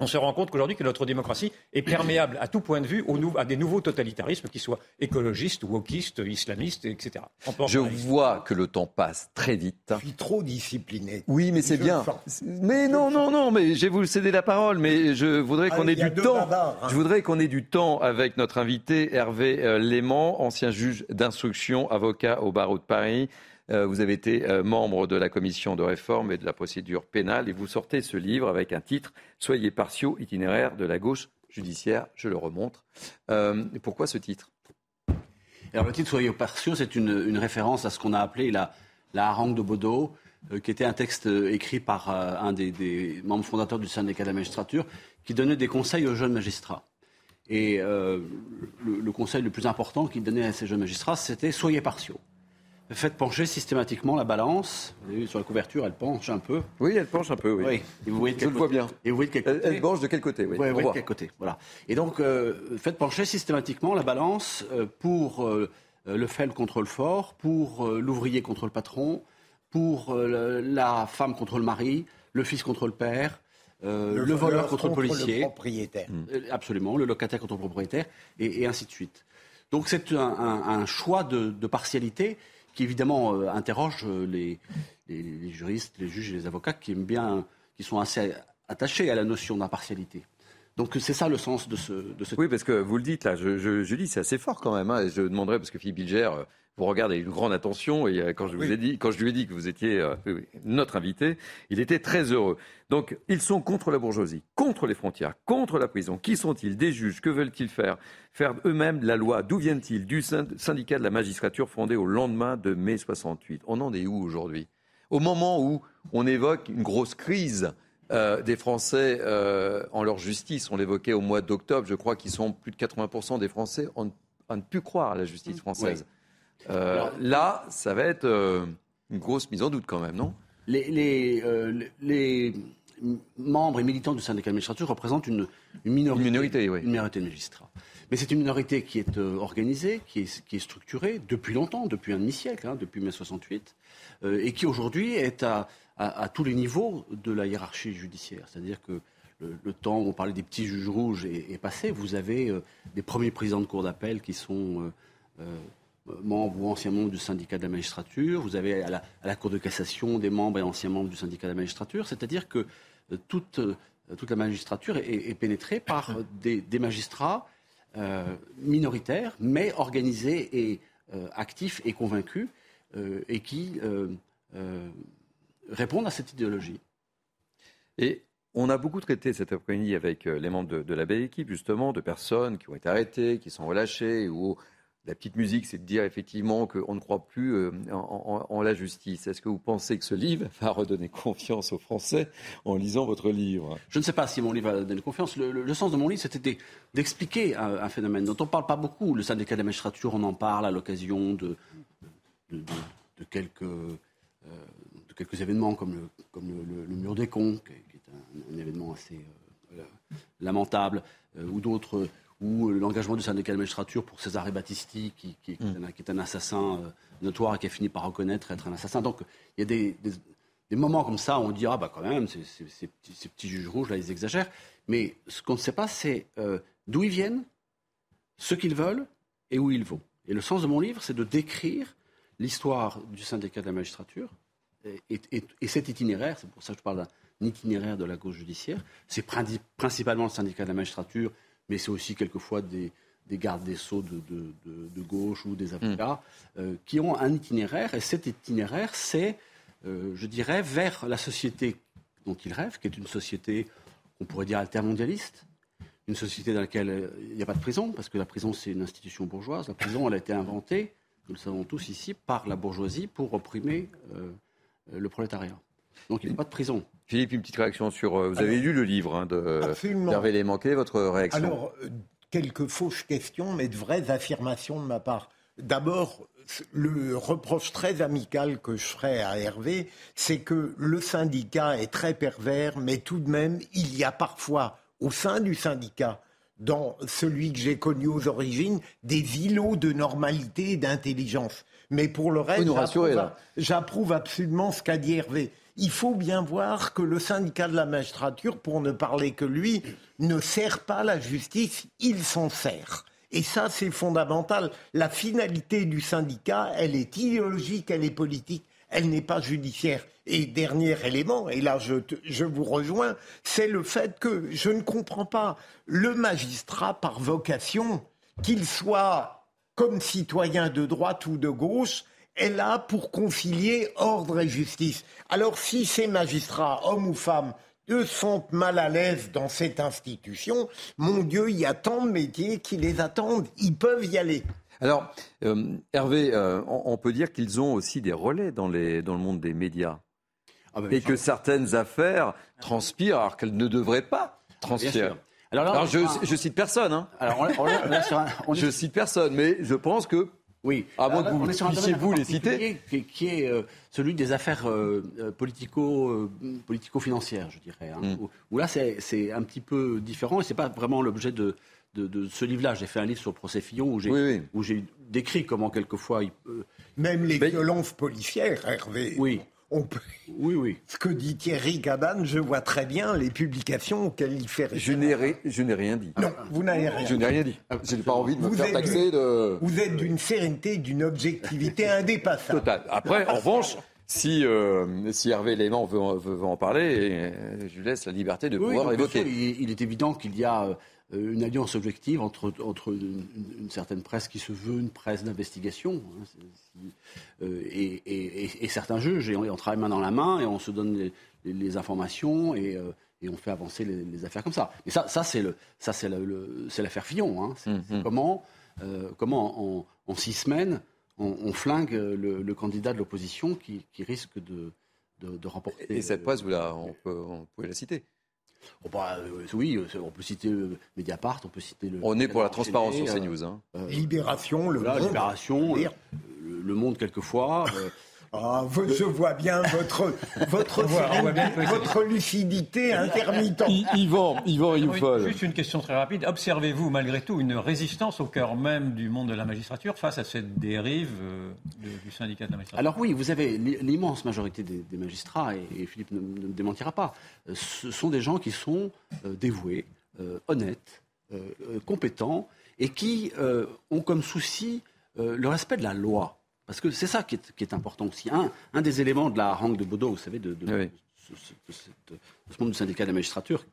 on se rend compte qu'aujourd'hui que notre démocratie est perméable à tout point de vue à des nouveaux totalitarismes qui soient écologistes, wokistes, islamistes, etc. Je vois que le temps passe très vite. Je suis trop discipliné. Oui, mais c'est bien. Mais non, non, non, mais je vais vous céder la parole, mais je voudrais qu'on ait du temps. Hein. Je voudrais qu'on ait du temps avec notre invité Hervé euh, Léman, ancien juge d'instruction, avocat au barreau de Paris. Euh, vous avez été euh, membre de la commission de réforme et de la procédure pénale et vous sortez ce livre avec un titre Soyez partiaux, itinéraire de la gauche judiciaire. Je le remonte. Euh, pourquoi ce titre? Le titre Soyez partiaux, c'est une, référence à ce qu'on a appelé la, harangue de Baudot, qui était un texte écrit par un des, membres fondateurs du syndicat de la magistrature, qui donnait des conseils aux jeunes magistrats. Et le, conseil le plus important qu'il donnait à ces jeunes magistrats, c'était soyez partiaux. Faites pencher systématiquement la balance. Vous avez vu sur la couverture, elle penche un peu. Oui, elle penche un peu, oui. oui. Et vous voyez Je le vois bien. Et vous voyez de quel côté Elle, penche de quel côté, oui. oui, de quel côté, voilà. Et donc, euh, faites pencher systématiquement la balance euh, pour euh, le faible contre le fort, pour l'ouvrier contre le patron, pour la femme contre le mari, le fils contre le père, le, voleur contre, le policier. Le propriétaire. Absolument, le locataire contre le propriétaire, et, ainsi de suite. Donc c'est un, choix de, de partialité qui évidemment interroge les, les, juristes, les juges et les avocats qui aiment bien, qui sont assez attachés à la notion d'impartialité. Donc c'est ça le sens de ce, de ce... Oui, parce que vous le dites là, je, je, dis c'est assez fort quand même. Hein, je demanderais, parce que Philippe Bilger vous regardez avec une grande attention. Et euh, quand je, vous ai dit, quand je lui ai dit que vous étiez euh, notre invité, il était très heureux. Donc, ils sont contre la bourgeoisie, contre les frontières, contre la prison. Qui sont-ils? Des juges. Que veulent-ils faire? Faire eux-mêmes la loi. D'où viennent-ils? Du syndicat de la magistrature fondé au lendemain de mai 68. On en est où aujourd'hui? Au moment où on évoque une grosse crise euh, des Français en leur justice, on l'évoquait au mois d'octobre, je crois qu'ils sont plus de 80% des Français à ne plus croire à la justice française. Euh, là, ça va être euh, une grosse mise en doute quand même, non? Les, euh, membres et militants du syndicat de magistrature représentent une, minorité, une minorité de magistrats. Mais c'est une minorité qui est organisée, qui est, structurée depuis longtemps, depuis un demi-siècle, hein, depuis mai 68, et qui aujourd'hui est à, tous les niveaux de la hiérarchie judiciaire. C'est-à-dire que le, temps où on parlait des petits juges rouges est, passé. Vous avez des premiers présidents de cour d'appel qui sont membres ou anciens membres du syndicat de la magistrature, vous avez à la, Cour de cassation des membres et anciens membres du syndicat de la magistrature, c'est-à-dire que euh, toute, euh, toute, la magistrature est, pénétrée par des, magistrats euh, minoritaires, mais organisés et actifs et convaincus, et qui répondent à cette idéologie. Et on a beaucoup traité cet après-midi avec les membres de, de, la belle équipe, justement, de personnes qui ont été arrêtées, qui sont relâchées ou la petite musique, c'est de dire effectivement qu'on ne croit plus euh, en, la justice. Est-ce que vous pensez que ce livre va redonner confiance aux Français en lisant votre livre? Je ne sais pas si mon livre va donner confiance. Le, sens de mon livre, c'était d'expliquer un, phénomène dont on ne parle pas beaucoup. Le syndicat de la magistrature, on en parle à l'occasion de, de, quelques, euh, quelques événements comme le, comme le, mur des cons, qui est un, événement assez euh, lamentable, ou d'autres ou l'engagement du syndicat de magistrature pour César Battisti, qui, qui, mm. qui, est un assassin euh, notoire et qui a fini par reconnaître être un assassin. Donc il y a des, des, moments comme ça où on dit ah bah quand même ces, ces, petits, juges rouges là ils exagèrent. Mais ce qu'on ne sait pas c'est euh, d'où ils viennent, ce qu'ils veulent et où ils vont. Et le sens de mon livre c'est de décrire l'histoire du syndicat de la magistrature et, et cet itinéraire. C'est pour ça que je parle d'un itinéraire de la gauche judiciaire. C'est principalement le syndicat de la magistrature mais c'est aussi quelquefois des, gardes des sceaux de, gauche ou des avocats mm. euh, qui ont un itinéraire. Et cet itinéraire, c'est, euh, je dirais, vers la société dont ils rêvent, qui est une société, on pourrait dire, altermondialiste. Une société dans laquelle euh, il n'y a pas de prison, parce que la prison, c'est une institution bourgeoise. La prison, elle a été inventée, nous le savons tous ici, par la bourgeoisie pour opprimer le prolétariat. Donc il n'y a pas de prison. Philippe, une petite réaction sur. Euh, vous avez lu le livre hein, d'Hervé Léman. Quelle est votre réaction? Alors, euh, quelques fausses questions, mais de vraies affirmations de ma part. D'abord, le reproche très amical que je ferai à Hervé, c'est que le syndicat est très pervers, mais tout de même, il y a parfois au sein du syndicat, dans celui que j'ai connu aux origines, des îlots de normalité et d'intelligence. Mais pour le reste, j'approuve absolument ce qu'a dit Hervé il faut bien voir que le syndicat de la magistrature, pour ne parler que lui, ne sert pas la justice, il s'en sert. Et ça, c'est fondamental. La finalité du syndicat, elle est idéologique, elle est politique, elle n'est pas judiciaire. Et dernier élément, et là je, je vous rejoins, c'est le fait que je ne comprends pas le magistrat par vocation, qu'il soit comme citoyen de droite ou de gauche, est là pour concilier ordre et justice. Alors si ces magistrats, hommes ou femmes, eux sont mal à l'aise dans cette institution, mon Dieu, il y a tant de métiers qui les attendent, ils peuvent y aller. Alors, euh, Hervé, euh, on, peut dire qu'ils ont aussi des relais dans, les, dans le monde des médias. Ah bah, et que certaines affaires transpirent alors qu'elles ne devraient pas transpirer. Alors, je, je, cite personne. Hein. Alors, on, je cite personne, mais je pense que oui. À moins que vous puissiez vous les citer. Qui, est euh, celui des affaires euh, euh, politico, politico-financières, je dirais. Hein. Mm. Où, là, c'est un petit peu différent et ce n'est pas vraiment l'objet de, de, ce livre-là. J'ai fait un livre sur le procès Fillon où j'ai décrit comment quelquefois. Même les violences policières, Hervé. Oui. On peut... Oui, oui. Ce que dit Thierry Cabane, je vois très bien les publications auxquelles il fait référence. Je n'ai rien dit. Non, vous n'avez rien Je n'ai rien dit. Je n'ai pas envie de me faire taxer de... Vous êtes d'une sérénité, d'une objectivité indépassable. Total. Après, en revanche... Si, euh, si Hervé Léman veut, veut, en parler, euh, je lui laisse la liberté de pouvoir évoquer. il, est évident qu'il y a euh, une alliance objective entre, entre une, certaine presse qui se veut une presse d'investigation hein, et, certains juges. Et on, travaille main dans la main et on se donne les, informations et, on fait avancer les, affaires comme ça. Mais ça, ça c'est l'affaire Fillon. Hein. C'est mmh, mmh. comment, comment en, en six semaines on, flingue le, candidat de l'opposition qui, risque de, remporter. Et, cette presse, vous la, on, peut, on pouvait la citer oh, bah, euh, oui, euh, on peut citer Mediapart, on peut citer le. On est pour la transparence sur CNews. Hein. Euh, Libération, le monde. Libération, le, Monde quelquefois. Ah, je vois bien votre, votre, votre lucidité intermittente. Yvan, Yvan Youfol. Juste une question très rapide. Observez-vous malgré tout une résistance au cœur même du monde de la magistrature face à cette dérive euh, du syndicat de la magistrature? Alors oui, vous avez l'immense majorité des, magistrats, et, Philippe ne, me démentira pas, euh, ce sont des gens qui sont euh, dévoués, honnêtes, compétents, et qui ont comme souci le respect de la loi. Parce que c'est ça qui est, important aussi. Un, un, des éléments de la harangue de Baudot, vous savez, de, ce, monde du syndicat de la magistrature,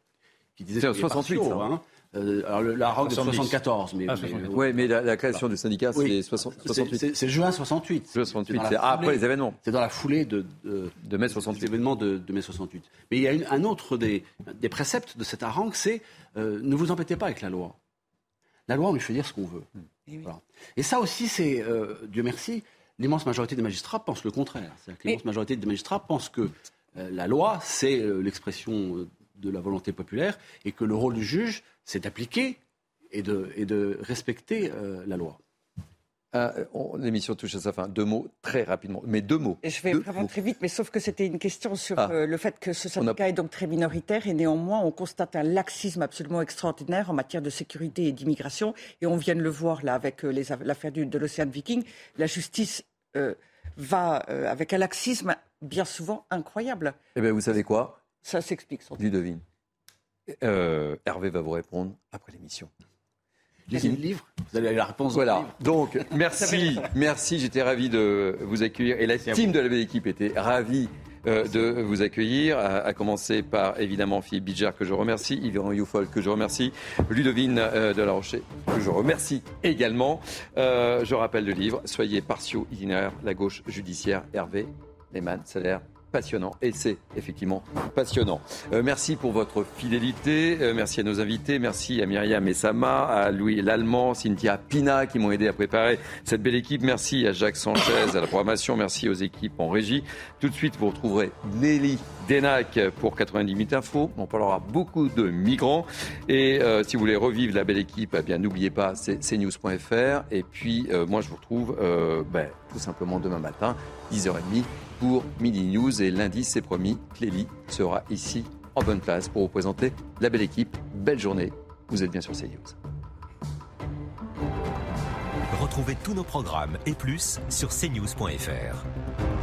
qui disait... C'est 68, ça. Hein. Euh, alors, la harangue de 74. Mais, ah, oui, mais la, création du syndicat, c'est 68. C'est juin 68. Juin 68, c'est après les événements. C'est dans la foulée de, de, mai 68. événements de, mai 68. Mais il y a un autre des, des, préceptes de cette harangue, c'est euh, ne vous embêtez pas avec la loi. La loi, on lui fait dire ce qu'on veut. Et, hmm. Et ça aussi, c'est, euh, Dieu merci, l'immense majorité des magistrats pensent le contraire. L'immense majorité des magistrats pensent que euh, la loi, c'est euh, l'expression euh, de la volonté populaire et que le rôle du juge, c'est d'appliquer et de, et de respecter la loi. Ah, l'émission touche à sa fin. Deux mots, très rapidement. Mais deux mots. Et je vais vraiment très vite, mais sauf que c'était une question sur ah. euh, le fait que ce syndicat est donc très minoritaire et néanmoins on constate un laxisme absolument extraordinaire en matière de sécurité et d'immigration. Et on vient de le voir là avec euh, l'affaire de l'Océan Viking. La justice euh, va avec un laxisme bien souvent incroyable. Eh bien, vous savez quoi? Ça s'explique. devine. Hervé va vous répondre après l'émission. Lisez le livre, vous avez la réponse. Voilà. Donc, merci, merci. J'étais ravi de vous accueillir et la team de la belle équipe était ravie euh, de vous accueillir, à, commencer par évidemment Philippe Bidger que je remercie, Yvan Youfol que je remercie, Ludovine euh, de la Rocher que je remercie également. Euh, je rappelle le livre Soyez partiaux, itinéraire, la gauche judiciaire, Hervé Lehmann, salaire passionnant. Et c'est effectivement passionnant. Euh, merci pour votre fidélité. Euh, merci à nos invités. Merci à Myriam Essama, à Louis Lallemand, Cynthia Pina qui m'ont aidé à préparer cette belle équipe. Merci à Jacques Sanchez à la programmation. Merci aux équipes en régie. Tout de suite, vous retrouverez Nelly Denac pour 90 minutes info. On parlera beaucoup de migrants. Et euh, si vous voulez revivre la belle équipe, eh bien n'oubliez pas, c'est cnews.fr. Et puis, moi, je vous retrouve ben, tout simplement demain matin, 10h30 pour Midi News. Et lundi, c'est promis, Clélie sera ici en bonne place pour vous présenter la belle équipe. Belle journée. Vous êtes bien sur CNews. Retrouvez tous nos programmes et plus sur cnews.fr.